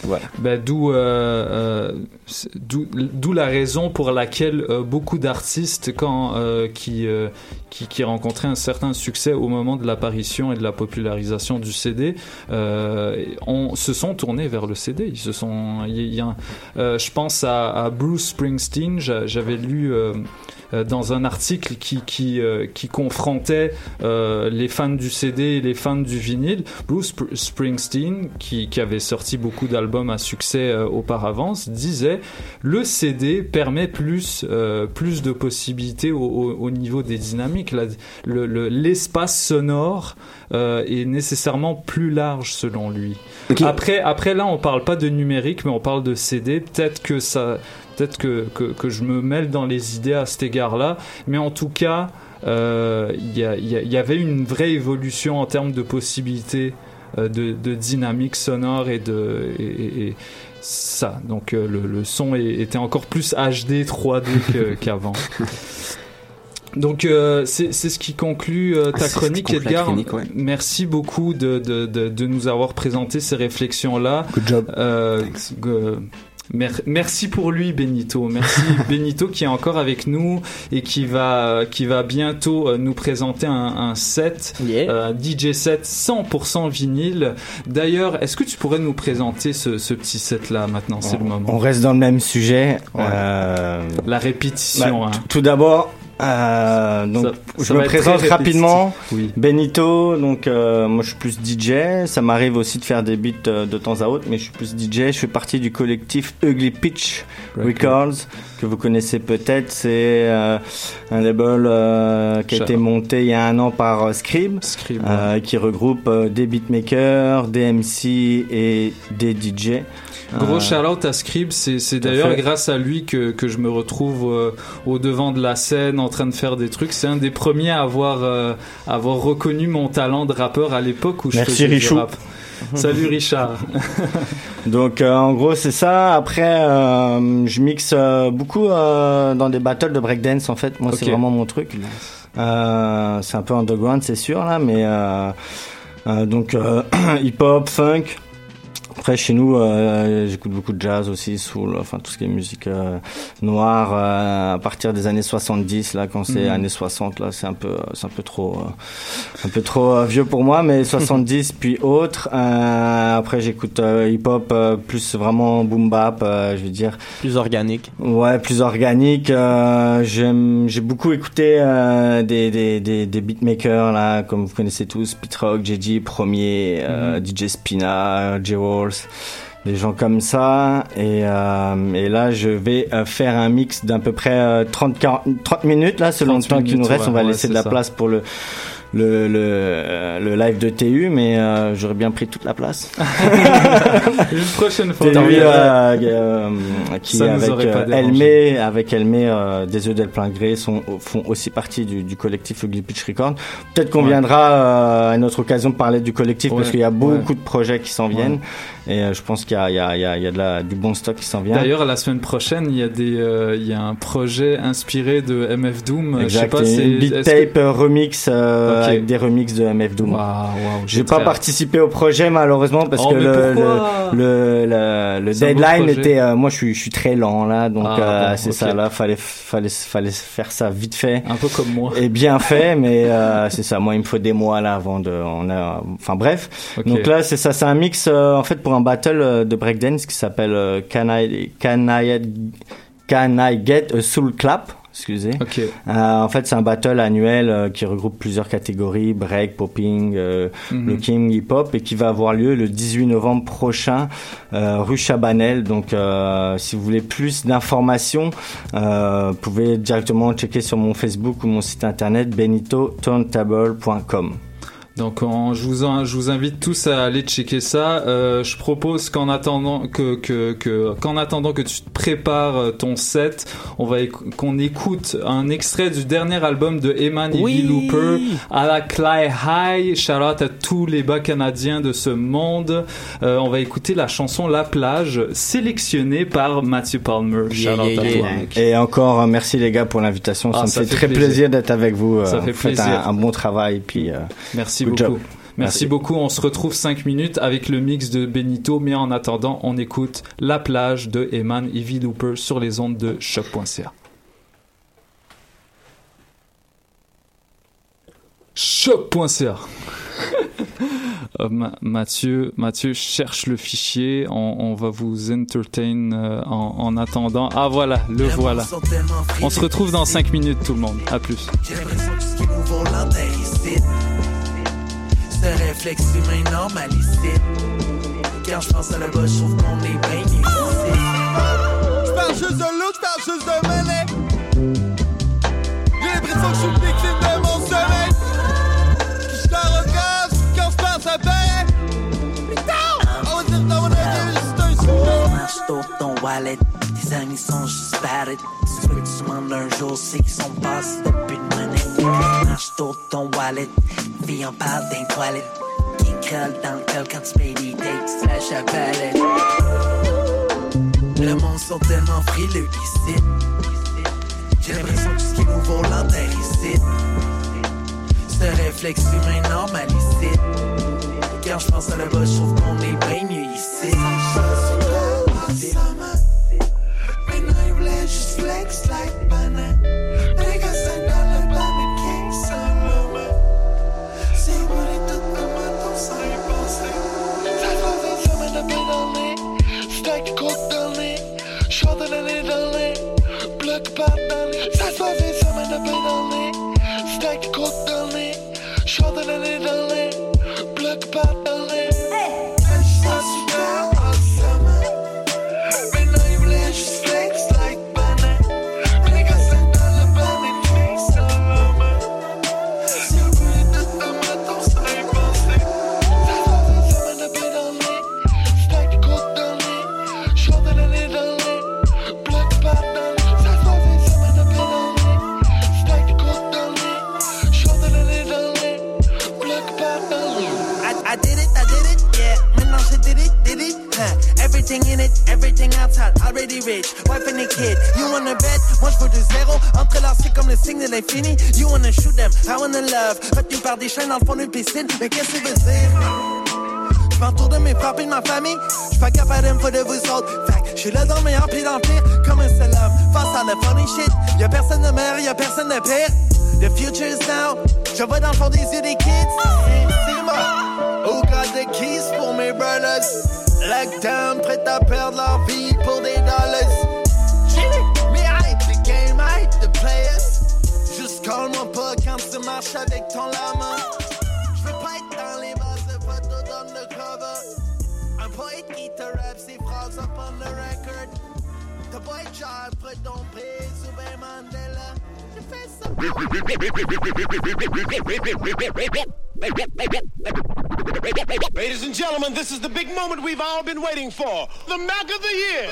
ouais. Ben, d'où, euh, euh, c'est- d'où, d'où la raison pour laquelle euh, beaucoup d'artistes, quand euh, qui, euh, qui qui rencontraient un certain succès au moment de l'apparition et de la popularisation du CD, euh, on se sont tournés vers le CD. Ils se sont, y a- euh, je pense à, à Bruce Springsteen. j'a- J'avais lu. euh, euh, dans un article qui confrontait les fans du CD et les fans du vinyle. Bruce Sp- Springsteen, qui, avait sorti beaucoup d'albums à succès auparavant, disait le CD permet plus de possibilités au, au- au niveau des dynamiques. L'espace sonore euh, est nécessairement plus large selon lui. Après après là on parle pas de numérique mais on parle de CD. Peut-être que ça peut-être que, que, que je me mêle dans les idées à cet égard-là, mais en tout cas, euh, il y, avait une vraie évolution en termes de possibilités euh, de, de dynamique sonore et de et, et- et ça. Donc euh, le, le son est- était encore plus HD 3D que- qu'avant. Donc euh, c'est c'est ce qui conclut euh, Ah, ta chronique, Edgar. chronique, ouais. Merci beaucoup de, de, de, de nous avoir présenté ces réflexions-là. Good job. Euh, mer- merci pour lui, Benito. Merci, Benito, qui est encore avec nous et qui va, qui va bientôt euh, nous présenter un, un set, un DJ set 100% vinyle. D'ailleurs, est-ce que tu pourrais nous présenter ce, ce petit set-là maintenant? C'est le moment. On reste dans le même sujet. Ouais. Euh, La répétition. bah, hein. Tout d'abord, euh, donc Ça- je ça me présente rapidement. Oui. Benito, donc euh, moi je suis plus DJ. Ça m'arrive aussi de faire des beats euh, de temps à autre, mais je suis plus DJ. Je fais partie du collectif Ugly Pitch Records que vous connaissez peut-être. C'est euh, un label euh, qui a été monté il y a un an par Scrib, Scrib, euh, qui regroupe des beatmakers, des MC et des DJ. Gros Euh, shout-out à Scrib, c'est d'ailleurs grâce à lui que, que je me retrouve euh, au devant de la scène en train de faire des trucs. C'est un des premiers à avoir, euh, avoir reconnu mon talent de rappeur à l'époque où je Merci, faisais du rap. Salut Richard. Donc euh, en gros c'est ça. Après je mixe beaucoup dans des battles de breakdance en fait. Moi c'est vraiment mon truc. C'est un peu underground c'est sûr là, mais donc hip hop, funk. Après chez nous euh, j'écoute beaucoup de jazz aussi, soul, enfin tout ce qui est musique euh, noire euh, à partir des années 70 là quand c'est Mhm. années 60 là c'est un peu c'est un peu trop un peu trop vieux pour moi mais 70 puis autres après j'écoute hip hop euh, plus vraiment boom bap je veux dire Plus organique. Ouais, plus organique. J'aime, j'ai beaucoup écouté des, des, des, des beatmakers là, comme vous connaissez tous, Pete Rock, JG, Premier, euh, DJ Spina, J Walls, des gens comme ça. Et, euh, et là, je vais euh, faire un mix d'à peu près euh, 30, 40, 30 minutes là, selon le 30 temps qui nous reste. ouais, On va ouais, laisser de la ça. place pour le le, le, euh, le live de TU, mais euh, j'aurais bien pris toute la place. Une prochaine fois. TU, euh, euh, qui avec euh. Elmé, avec Elmé euh, des œufs d'El plein gré sont font aussi partie du, du collectif Ugly Pitch Record. Peut-être qu'on Ouais. viendra euh, à une autre occasion de parler du collectif parce Ouais, qu'il y a beaucoup ouais. de projets qui s'en viennent et euh, je pense qu'il y a, il y a, il y a, il y a de la, du bon stock qui s'en vient. D'ailleurs, la semaine prochaine, il y a des, euh, il y a un projet inspiré de MF Doom. Euh, Je sais Exact, pas, c'est une beat est-ce tape que- euh, remix euh, avec des remixes de MF Doom. Waouh, waouh, J'ai pas participé au projet malheureusement parce Oh, que le, le, le, le, deadline était euh, moi je suis je suis très lent là donc Ah, euh, bon, c'est ça là fallait fallait fallait faire ça vite fait. Un peu comme moi. et bien fait mais euh, c'est ça moi il me faut des mois là avant de on a enfin bref. Donc là c'est ça c'est un mix euh, en fait pour un battle euh, de breakdance qui s'appelle euh, Can I Can I Can I Get a Soul Clap excusez euh, en fait, c'est un battle annuel euh, qui regroupe plusieurs catégories break, popping, euh, Mhm. looking, hip hop, et qui va avoir lieu le 18 novembre prochain, euh, rue Chabanel. Donc, si vous voulez plus d'informations, vous pouvez directement checker sur mon Facebook ou mon site internet benitoturntable.com. Donc on- je, vous en- je vous invite tous à aller checker ça. Euh, je propose qu'en attendant que que que qu'en attendant que tu te prépares euh, ton set, on va qu'on écoute un extrait du dernier album de Eman Oui. Evie Looper à la Clay High. Shout out à tous les bas canadiens de ce monde. Euh, on va écouter la chanson La plage sélectionnée par Matthew Palmer. Shout out à toi. mec. Et encore, merci les gars pour l'invitation. Ah, ça me ça fait, fait très plaisir. plaisir, d'être avec vous. Ça Euh, fait plaisir. Un, un bon travail. Puis, euh, Merci beaucoup. job. Merci, Merci. beaucoup. On se retrouve 5 minutes avec le mix de Benito. Mais en attendant, on écoute La plage de Eman Evie Looper sur les ondes de choc.ca. Choc.ca. Euh, Ma- Mathieu, Mathieu cherche le fichier. On, on va vous entertain euh, en, en attendant. Ah voilà, le voilà. On se retrouve dans 5 minutes tout le monde. À plus. Ce réflexe humain normal ici. Quand je pense à la bas, je trouve qu'on est bien ici. J'parle juste de loot, j'parle juste de monnaie. J'ai l'impression que je suis victime de mon sommeil. J'suis arrogant, quand j'pense à paix. Putain! On va dire dans mon avis, juste un sujet. Marche tôt ton wallet, tes amis sont juste bad it. Ce que tu demandes un jour, c'est qu'ils sont passés depuis une monnaie. Marche tôt ton wallet, vie en parle d'un toilette. King crâle dans le cœur quand tu payes des dates, slash à palette. Le monde sont tellement frileux ici. J'ai l'impression que tout ce qui nouveau l'enterre ici. Ce réflexe humain normal ici. Quand je pense à la bas, je trouve qu'on est bien mieux ici. Flex like banane. Le matin sans y already rich. Wife and a kid, you wanna bet? Moi je veux du zéro, entrelacé comme le signe de l'infini. You wanna shoot them, I wanna love. Retenu par des chaînes dans le fond d'une piscine, mais qu'est-ce que ça veut dire? Je m'entoure de mes frères et de ma famille. Je pas capable de de vous autres. Fait je suis là dans le meilleur puis dans le pire, comme un seul. Face à la funny shit, y'a personne de meilleur, y'a personne de pire. The future is now. Je vois dans le fond des yeux des kids. C'est moi. Who got the keys pour mes brothers? Lockdown, prêt à perdre leur vie pour des dollars. Mais hype the game, hype the players. Juste call-moi pas quand tu marches avec ton lama. Je veux pas être dans les bases de photos d'undercover. Un poète qui te rappe ses phrases up on the record. T'as pas être genre près ton prise ou ben Mandela. Je fais ça. Ladies and gentlemen, this is the big moment we've all been waiting for. The Mac of the Year.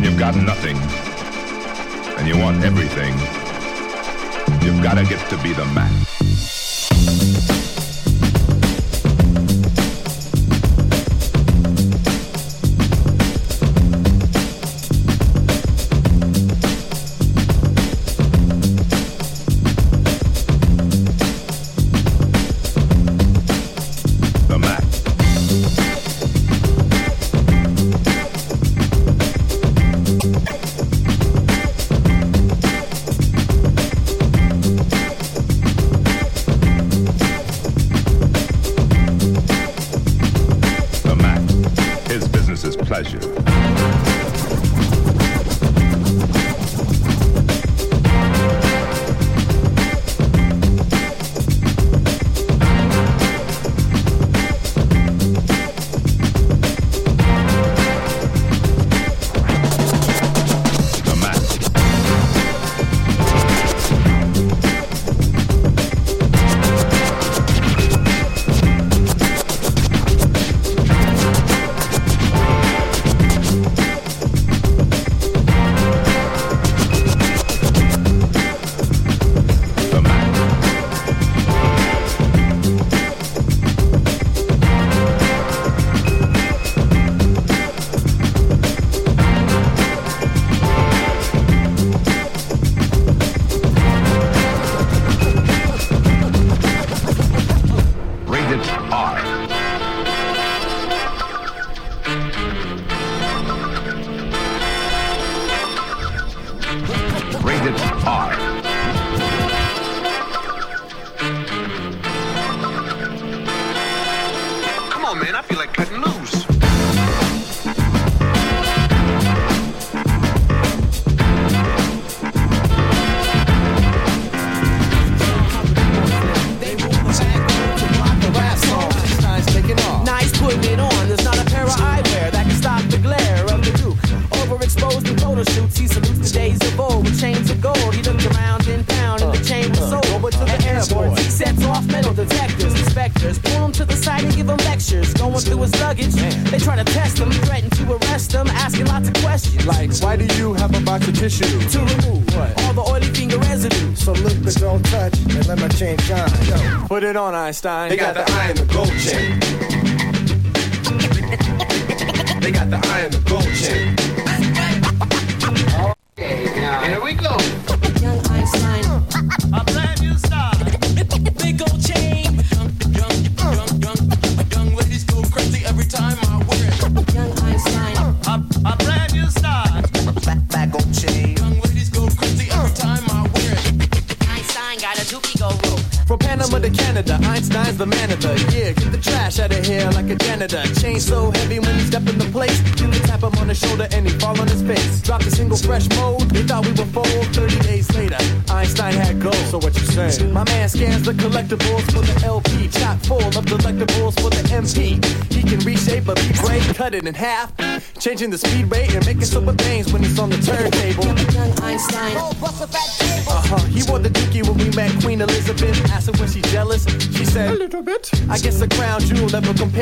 You've got nothing, and you want everything. You've got to get to be the man. it on Einstein. They got the eye and the gold chain. in half, changing the speed rate and making super things when he's on the turntable. Young Einstein. Oh, uh-huh. He wore the dookie when we met Queen Elizabeth. Asked her was she jealous. She said, A little bit. I guess a crown jewel never compared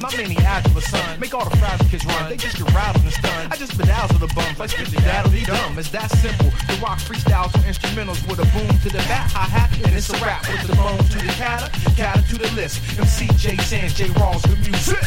gravel and crumbs. Not many agile son. Make all the fragile kids run. They just get rattled and stunned. I just bedazzle the bums like spit the daddle he dumb. It's that simple. The rock freestyles to instrumentals with a boom to the back, hi hat, and it's a rap with the bone to the catter, catter to the list. MC J Sands, J Rawls, the music.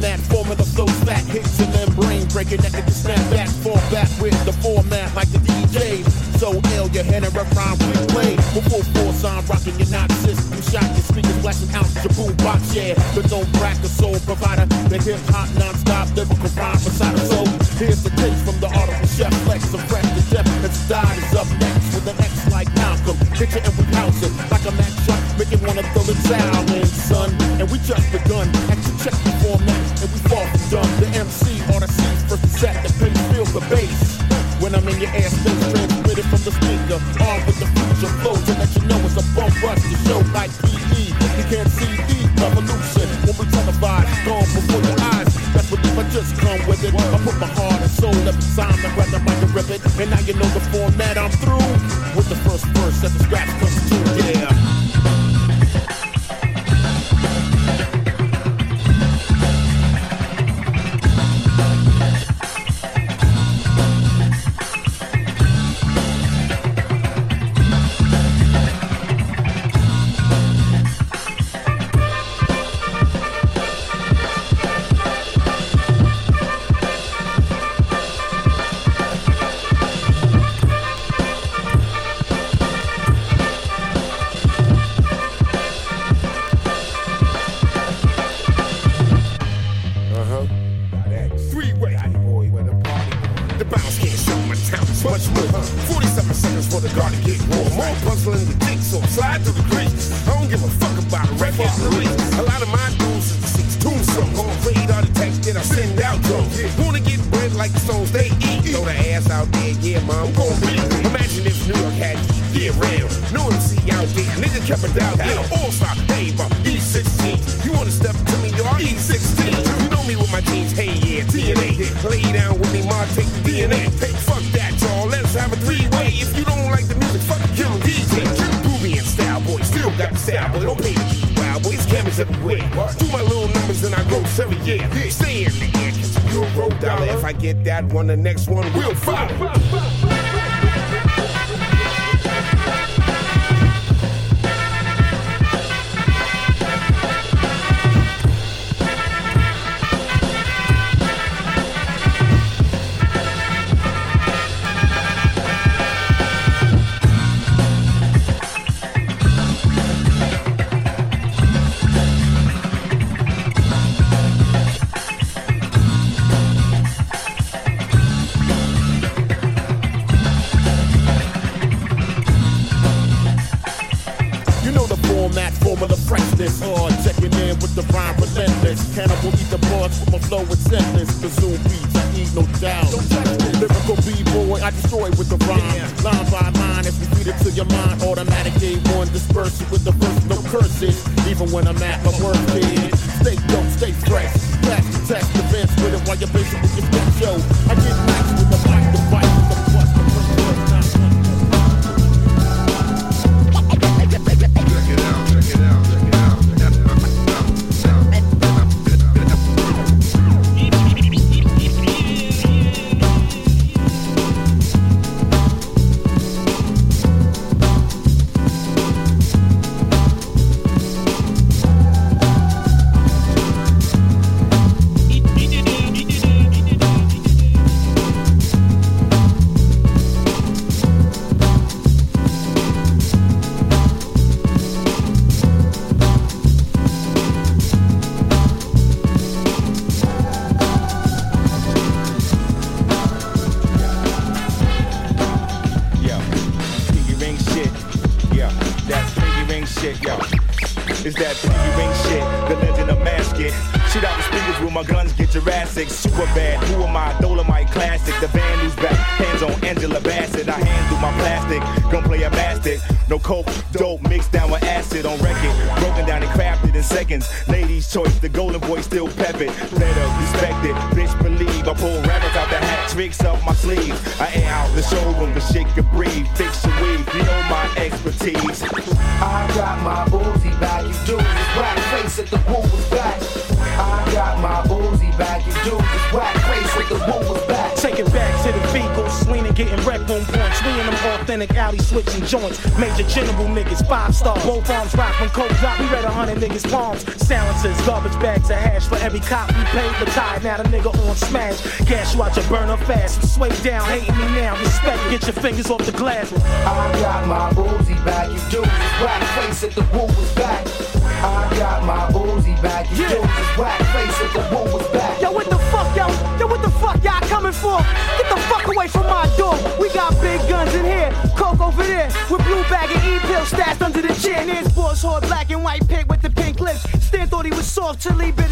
The format, formula flows back, hits and then brain breaking that can snap back, fall back with the format like the DJ. So ill, your head and rhyme replay. Before force, I'm rocking your not system. Shot your speakers, blasting out your boombox, yeah. But don't crack a soul provider. The hip hop non-stop lyrical rhyme beside a soul. Here's the taste from the audible chef, flex, some fresh to death. And style is up next with an X like Malcolm. Picture and we house it like a Mac truck, making one of the towel in, son. And we just begun. Actually check the format fall from dumb. The MC or the C's first to set the pace, feel the bass. When I'm in your ass, airspace, transmitted from the speaker, armed with the future flow to let you know it's a bump rush to show like PE. You can't see the revolution when we televise, gone before your eyes. That's what I just come with it. I put my heart and soul every time I grab the mic and rip it. And now you know the format I'm through with the first verse that the scratch comes fingers off the glass. I got my Uzi back, you do this whack face at the woo was back. I got my Uzi back, you do this whack face at the woo was back. Yo, what the fuck, yo? Yo, what the fuck y'all coming for? Get the fuck away from my door. We got big guns in here, coke over there, with blue bag and E-pill stashed under the chair. And here's boss hard black and white pig with the pink lips. Stan thought he was soft till he bit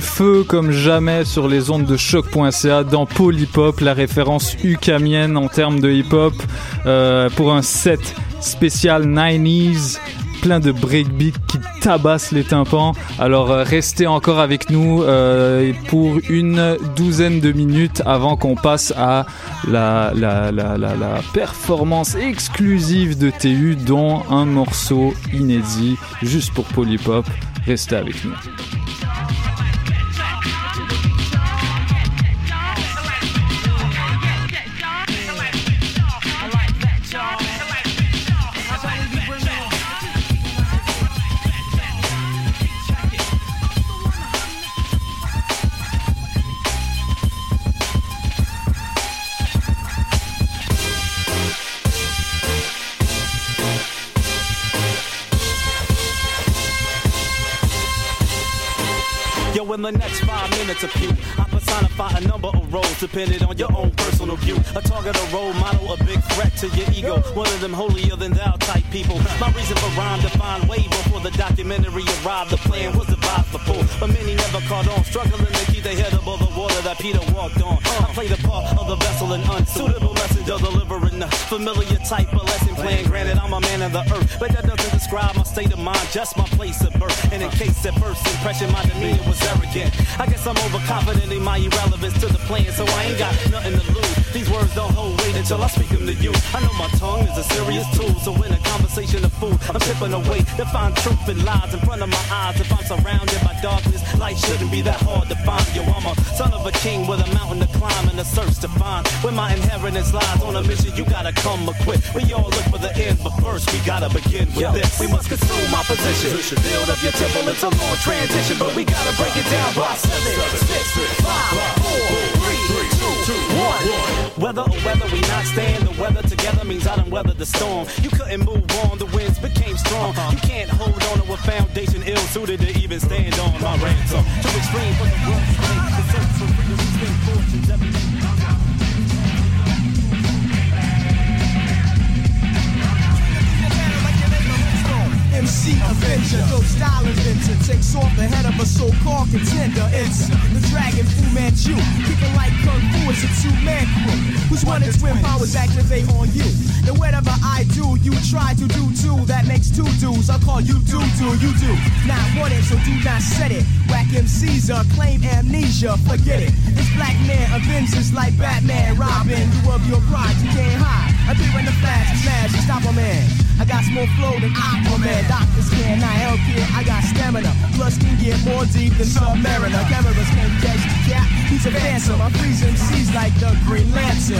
Feu comme jamais sur les ondes de choc.ca dans Polypop, la référence ukamienne en termes de hip-hop, euh, pour un set spécial 90s plein de breakbeats qui tabassent les tympans. Alors euh, restez encore avec nous euh, pour une douzaine de minutes avant qu'on passe à la, la performance exclusive de TU dont un morceau inédit juste pour Polypop. Restez avec nous. Depending on your own personal view. A target, a role model, a big threat to your ego. One of them holier than thou type people. My reason for rhyme defined way before the documentary arrived. The plan was devised before, but many never caught on. Struggling to keep their head above the water that Peter walked on. I play the part of the vessel, and unsuitable familiar type of lesson plan. Granted, I'm a man of the earth, but that doesn't describe my state of mind, just my place of birth. And in case at first impression my demeanor was arrogant, I guess I'm overconfident in my irrelevance to the plan, so I ain't got nothing to lose. These words don't hold weight until I speak them to you. I know my tongue is a serious tool, so in a conversation of food, I'm tipping away to find truth and lies in front of my eyes. If I'm surrounded by darkness, light shouldn't be that hard to find. Yo, I'm a son of a king with a mountain to climb and a search to find. Where my inheritance lies on a mission, you gotta come equipped. We all look for the end, but first we gotta begin with Yo, this. we must consume our position. We should Build up your temple, it's a long transition, but we gotta break it down by seven, six, five, four, two, one. Weather or weather, we not stand. The weather together means I done weathered the storm. You couldn't move on, the winds became strong. Uh-huh. You can't hold on to a foundation ill suited to even stand on my ransom. Too extreme for the world. The search for freedom, fortunes every MC Avenger, no style inventor takes off the head of a so-called contender. It's the dragon Fu Manchu, kicking like kung fu. It's a two-man crew who's one of twin powers activate on you. And whatever I do, you try to do too. That makes two dudes. I call you do do, you do. Not one it, so do not set it. Whack MCs are claim amnesia, forget it. This black man avenges like Batman, Robin. You of your pride, you can't hide. I do when the flash, smash, and stop a man. I got more flow than Aquaman. Doctors can't help here. I got stamina. Plus can get more deep than Submariner. Cameras can't catch the cat. He's a phantom. I'm freezing seas like the Green Lantern.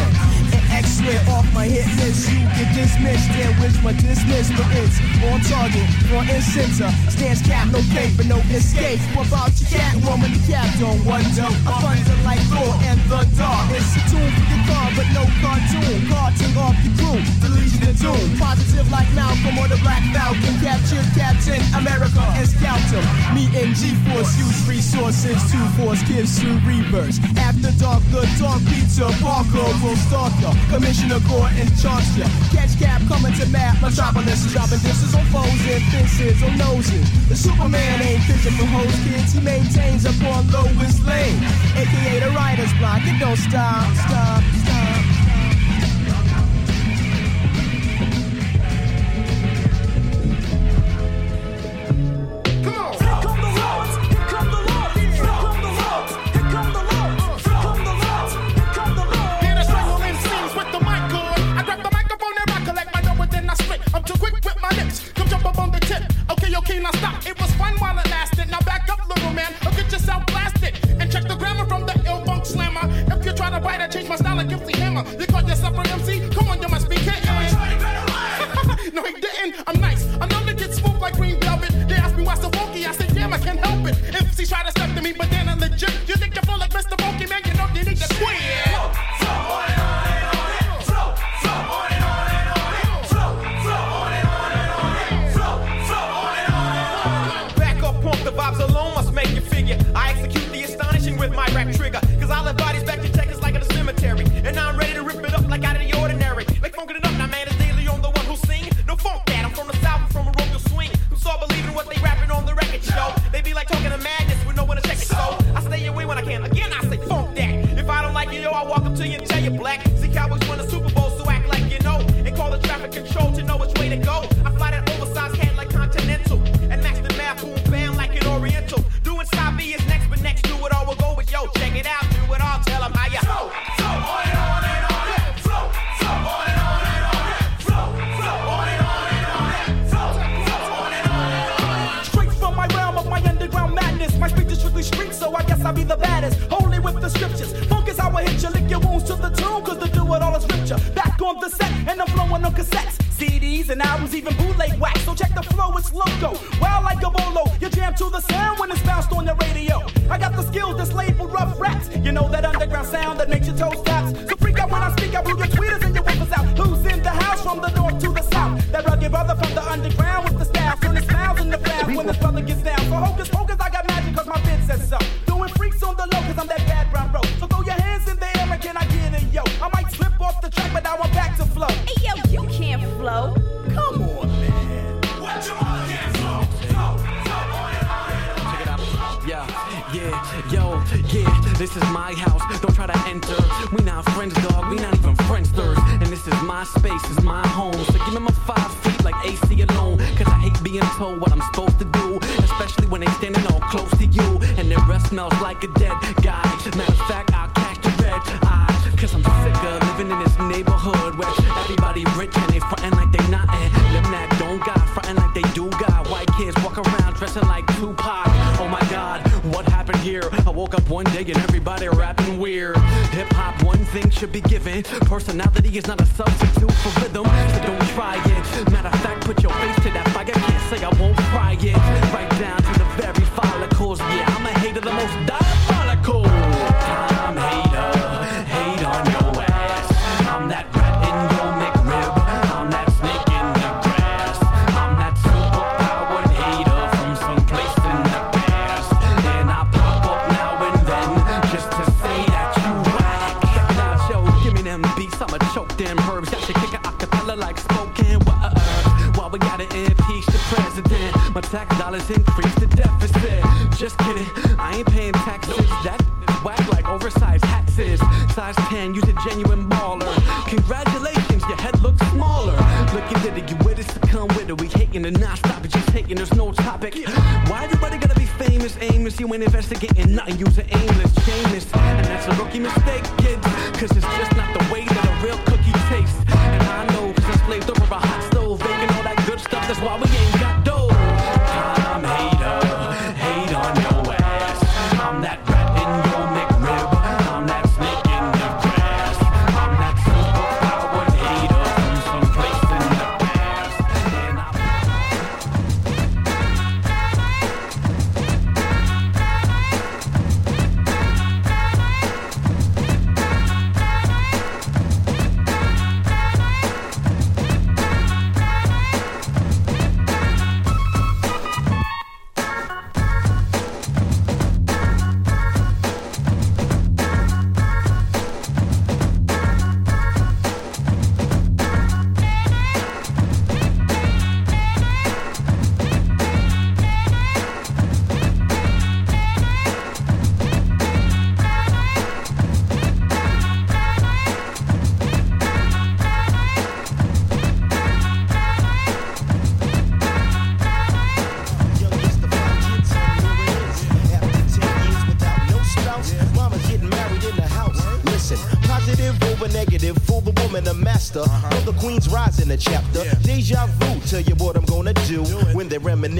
And X-ray off my hit list. You get dismissed. Then wish my dismiss. But it's on target. For in center. Stands cap, no cape, but no escape. What about your cat woman, the cat don't wonder. I find the light and the dark. It's a tune for your car, but no cartoon. Carting off your crew, the legion of doom. Positive like Malcolm or the Black Falcon. Capture Captain America and scout him. Me and G-Force use resources to force kids to reverse. After dark, the dark Peter Parker will stalk ya. Commissioner Gore and charge ya. Catch Cap coming to map. Metropolis is dropping disses on foes and fences on noses. The Superman ain't fishing for hoes, kids he maintains upon Lois lane, aka the writer's block. It don't stop, stop, stop.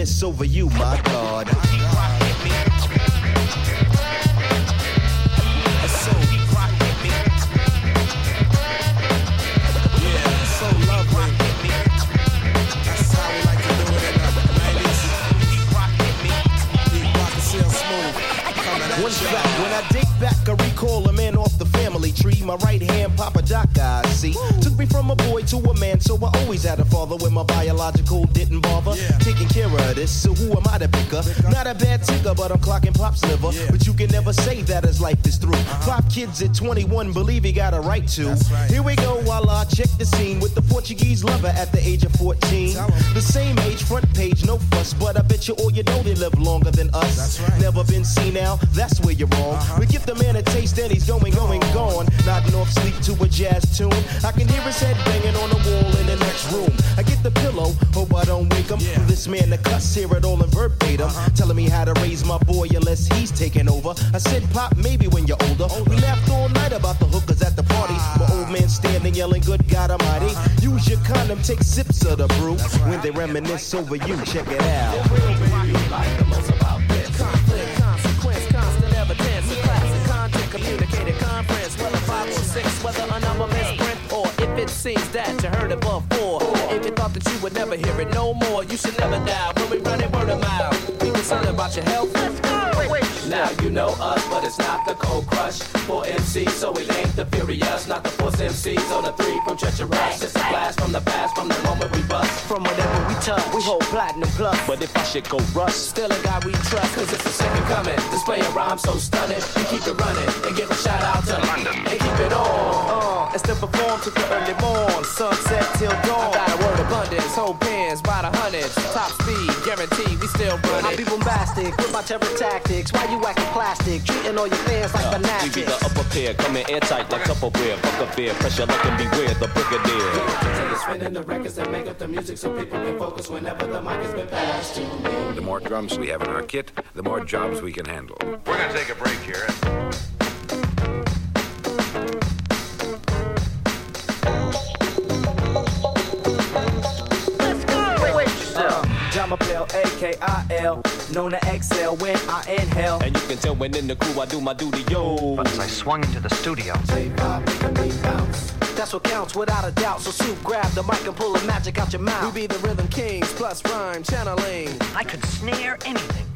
Reminisce over you, my never say that his life is through. Five kids at 21 believe he got a right to. Here we go, while I check the scene with the Portuguese lover at the age of 14. The same age, front page, no fuss, but I bet you all you know they live longer than us. Never been seen now, that's where you're wrong. We give the man a taste and he's going, going, gone. Nodding off sleep to a jazz tune. I can hear his head banging on the wall the next room. I get the pillow, hope I don't wake him. This man, the cuss, hear it all in verbatim. Telling me how to raise my boy unless he's taking over. I said, Pop, maybe when you're older. We laughed all night about the hookers at the party. My old man standing yelling, Good God Almighty. Use your condom, take sips of the brew. When they reminisce over you, check it out. Seems that you heard it before. If you thought that you would never hear it no more, you should never die when we run it word of mouth. Be concerned about your health. Now you know us, but it's not the cold crush for MC, so it ain't the furious, not the force MCs or the three from treacherous. It's a blast from the past, from the moment we bust. From whatever we touch, we hold platinum plus. But if I should go rust, still a guy we trust, cause it's the second coming. Display a rhyme so stunning, we keep it running and give a shout out to London and keep it on. Uh, and still perform to the early morn, sunset till dawn. I got a word abundance, whole pins by the hundreds, top speed, guaranteed, we still run I it. be bombastic with my terror tactics. Why you acting plastic? Treating all your fans like We be the upper pair, coming airtight like Tupperware. Fuck a beer, pressure like and beware the brigadier. Spinning the records and make up the music so people can focus whenever the mic has been passed to me. The more drums we have in our kit, the more jobs we can handle. We're going to take a break here. Jama Bell, A-K-I-L, known to exhale when I inhale. And you can tell when in the crew I do my duty, yo. But as I swung into the studio, that's what counts without a doubt. So soup, grab the mic and pull the magic out your mouth. We be the rhythm kings, plus rhyme channeling. I could snare anything.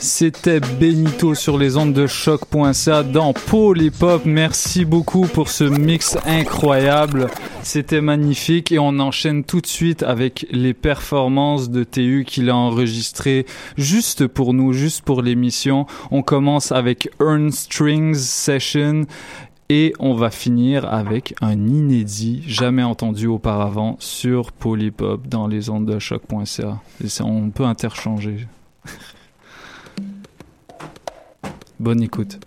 C'était Benito sur les ondes de choc.ca dans Hop. Merci beaucoup pour ce mix incroyable. C'était magnifique et on enchaîne tout de suite avec les performances de TU qu'il a enregistrées juste pour nous, juste pour l'émission. On commence avec Earn Strings Session et on va finir avec un inédit jamais entendu auparavant sur Hop dans les ondes de choc.ca. On peut interchanger. Bonne écoute.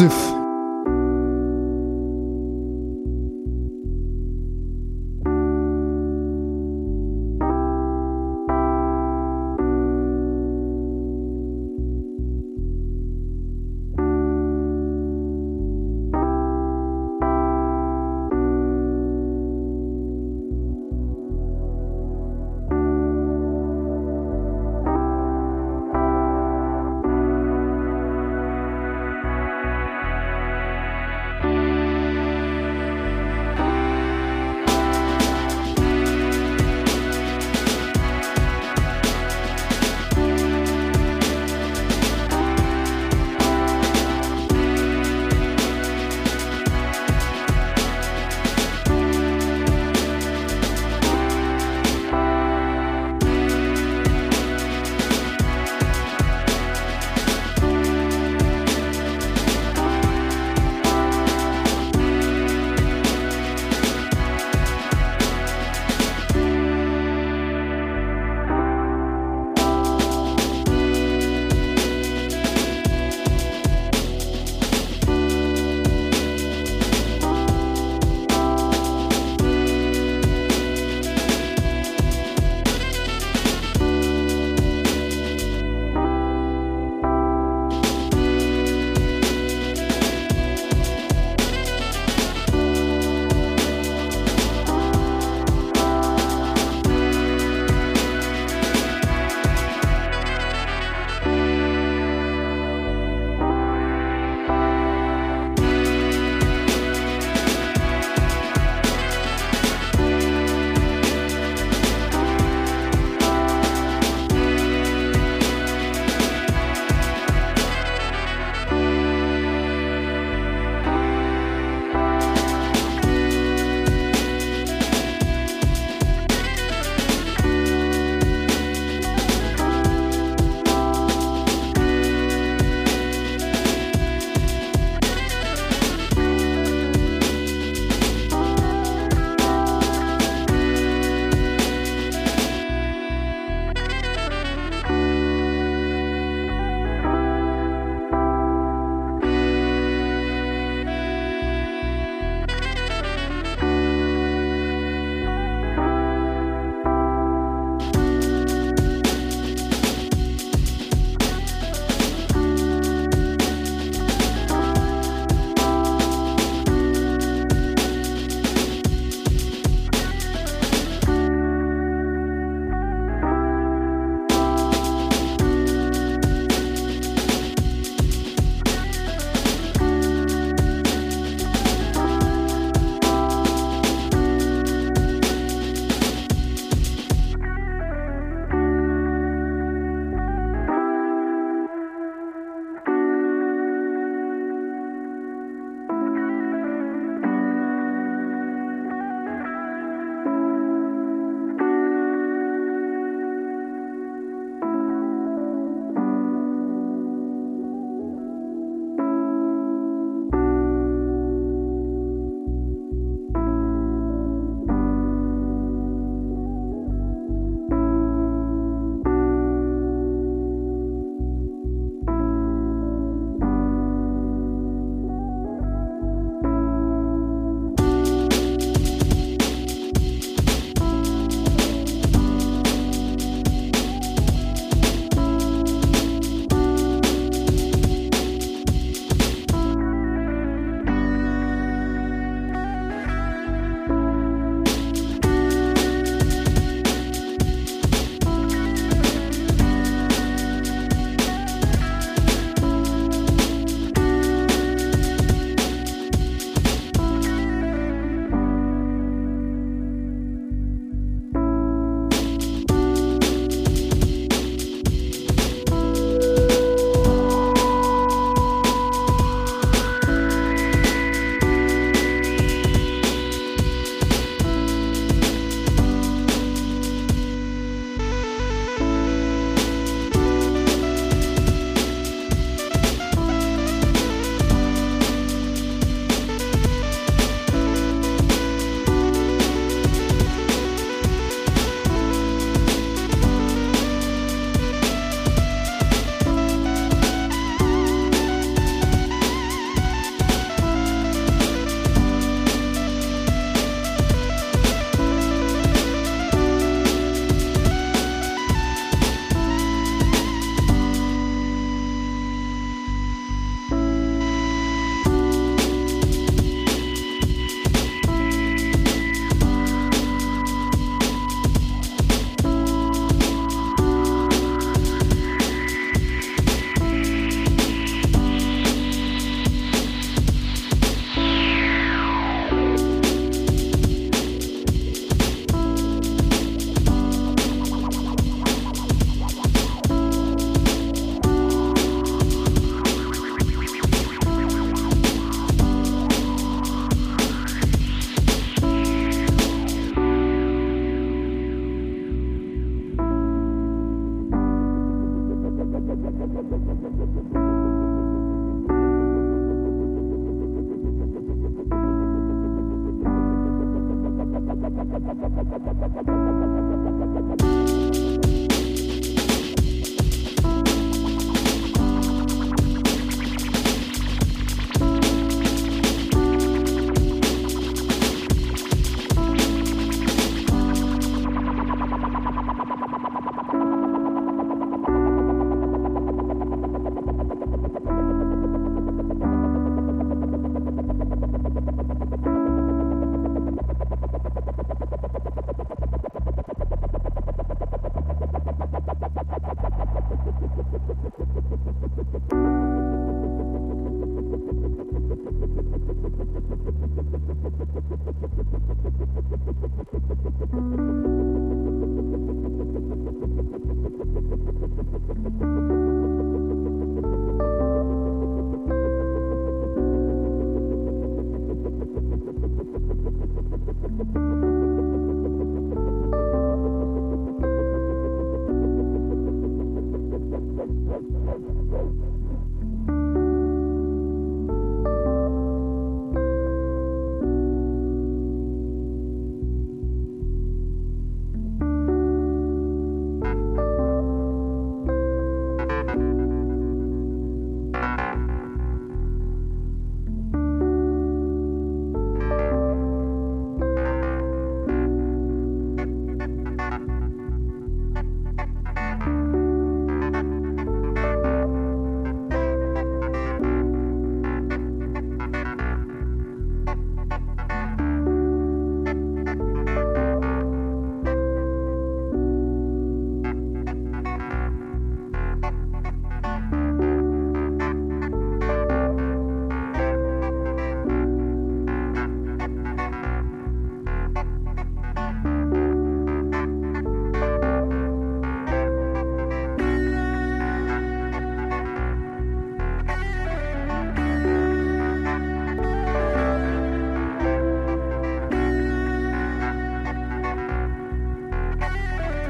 Pasif.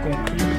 Exclusif.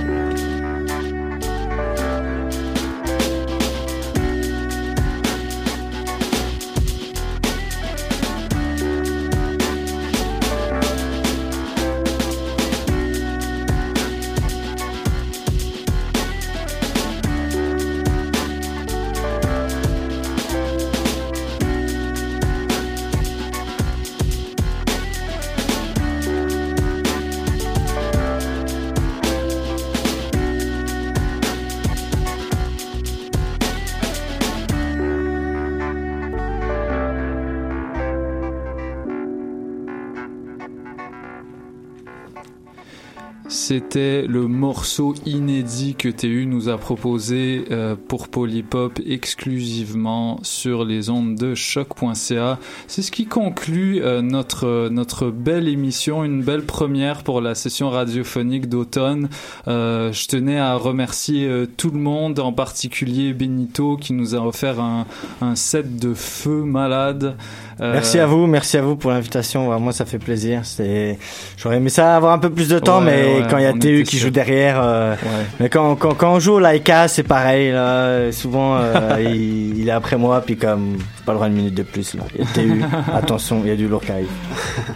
C'était le morceau inédit que TU nous a proposé euh, pour Polypop exclusivement sur les ondes de choc.ca. C'est ce qui conclut euh, notre notre belle émission, une belle première pour la session radiophonique d'automne. Euh, je tenais à remercier tout le monde, en particulier Benito qui nous a offert un, un set de feu malade. Euh, Merci à vous, merci à vous pour l'invitation. Vraiment, ça fait plaisir. C'est, j'aurais aimé ça avoir un peu plus de temps, Ouais, mais ouais, quand il y a TU qui sûr. joue derrière, euh, mais quand, quand quand on joue au Laika, c'est pareil. Là, souvent, euh, il, il est après moi, puis comme pas le droit une minute de plus. Là, il y a TU. Attention, il y a du lourd qui arrive.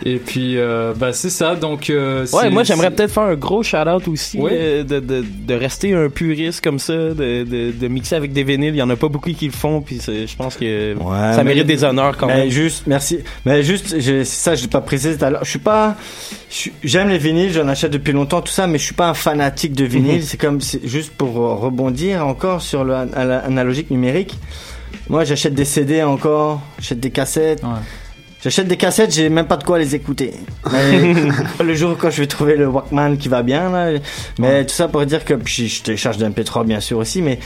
Et puis, euh, bah, c'est ça. Donc, euh, Ouais, moi j'aimerais peut-être faire un gros shout-out aussi Oui. euh, de, de, de rester un puriste comme ça, de, de, de mixer avec des vinyles. Il y en a pas beaucoup qui le font, puis je pense que Ouais, ça mais- mérite des honneurs quand mais même. juste, merci. Mais juste, je- c'est ça, je l'ai pas précisé tout à l'heure. Je suis pas, j'aime les vinyles, j'en achète depuis longtemps, tout ça, mais je suis pas un fanatique de vinyle. Mhm. C'est comme, juste pour rebondir encore sur le an- analogique numérique. Moi, j'achète des CD encore, j'achète des cassettes. J'achète des cassettes, j'ai même pas de quoi les écouter. Mais le jour quand je vais trouver le Walkman qui va bien, là. Mais tout ça pour dire que puis je télécharge d'un MP3 bien sûr aussi, mais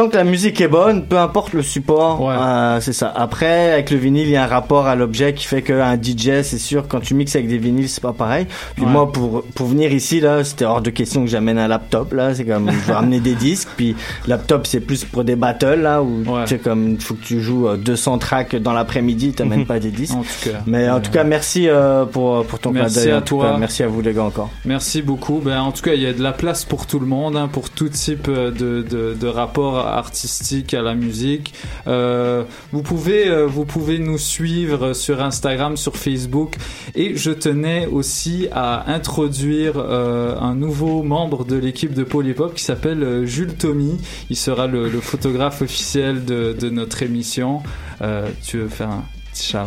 tant que la musique est bonne, peu importe le support, euh, c'est ça. Après, avec le vinyle, il y a un rapport à l'objet qui fait qu'un DJ, c'est sûr, quand tu mixes avec des vinyles, c'est pas pareil. Puis Ouais. moi, pour pour venir ici, là, c'était hors de question que j'amène un laptop, là. C'est comme, je vais ramener des disques, puis laptop, c'est plus pour des battles, là, où tu sais, comme, il faut que tu joues euh, 200 tracks dans l'après-midi, t'amènes pas des disques. En tout cas. Mais en tout cas, merci euh, pour pour ton Merci à toi. cas. Merci à vous les gars encore. Merci beaucoup. Ben, en tout cas, il y a de la place pour tout le monde, hein, pour tout type euh, de, de, de rapport artistique à la musique. Euh, vous pouvez euh, vous pouvez nous suivre sur Instagram, sur Facebook et je tenais aussi à introduire euh, un nouveau membre de l'équipe de Polypop qui s'appelle Jules Tommy. Il sera le, photographe officiel de, notre émission. Tu veux faire un petit shout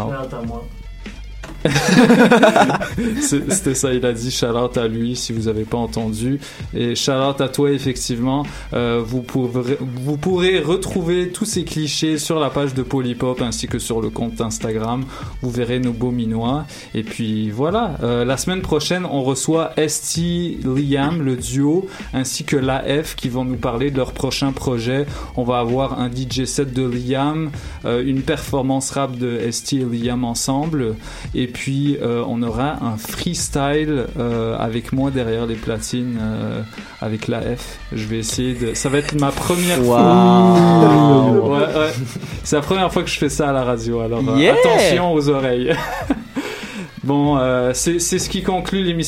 C'était ça, il a dit shout à lui si vous avez pas entendu. Et shout à toi, effectivement. Euh, vous, pourrez, vous pourrez retrouver tous ces clichés sur la page de Polypop ainsi que sur le compte Instagram. Vous verrez nos beaux minois. Et puis voilà, Euh, la semaine prochaine, on reçoit ST Liam, le duo, ainsi que l'AF qui vont nous parler de leur prochain projet. On va avoir un DJ set de Liam, euh, une performance rap de ST et Liam ensemble. Et puis, euh, on aura un freestyle euh, avec moi derrière les platines, euh, avec l'AF. Je vais essayer de. Ça va être ma première Wow. fois. Ouais, ouais. C'est la première fois que je fais ça à la radio. Alors, Yeah. attention aux oreilles. bon, euh, c'est ce qui conclut l'émission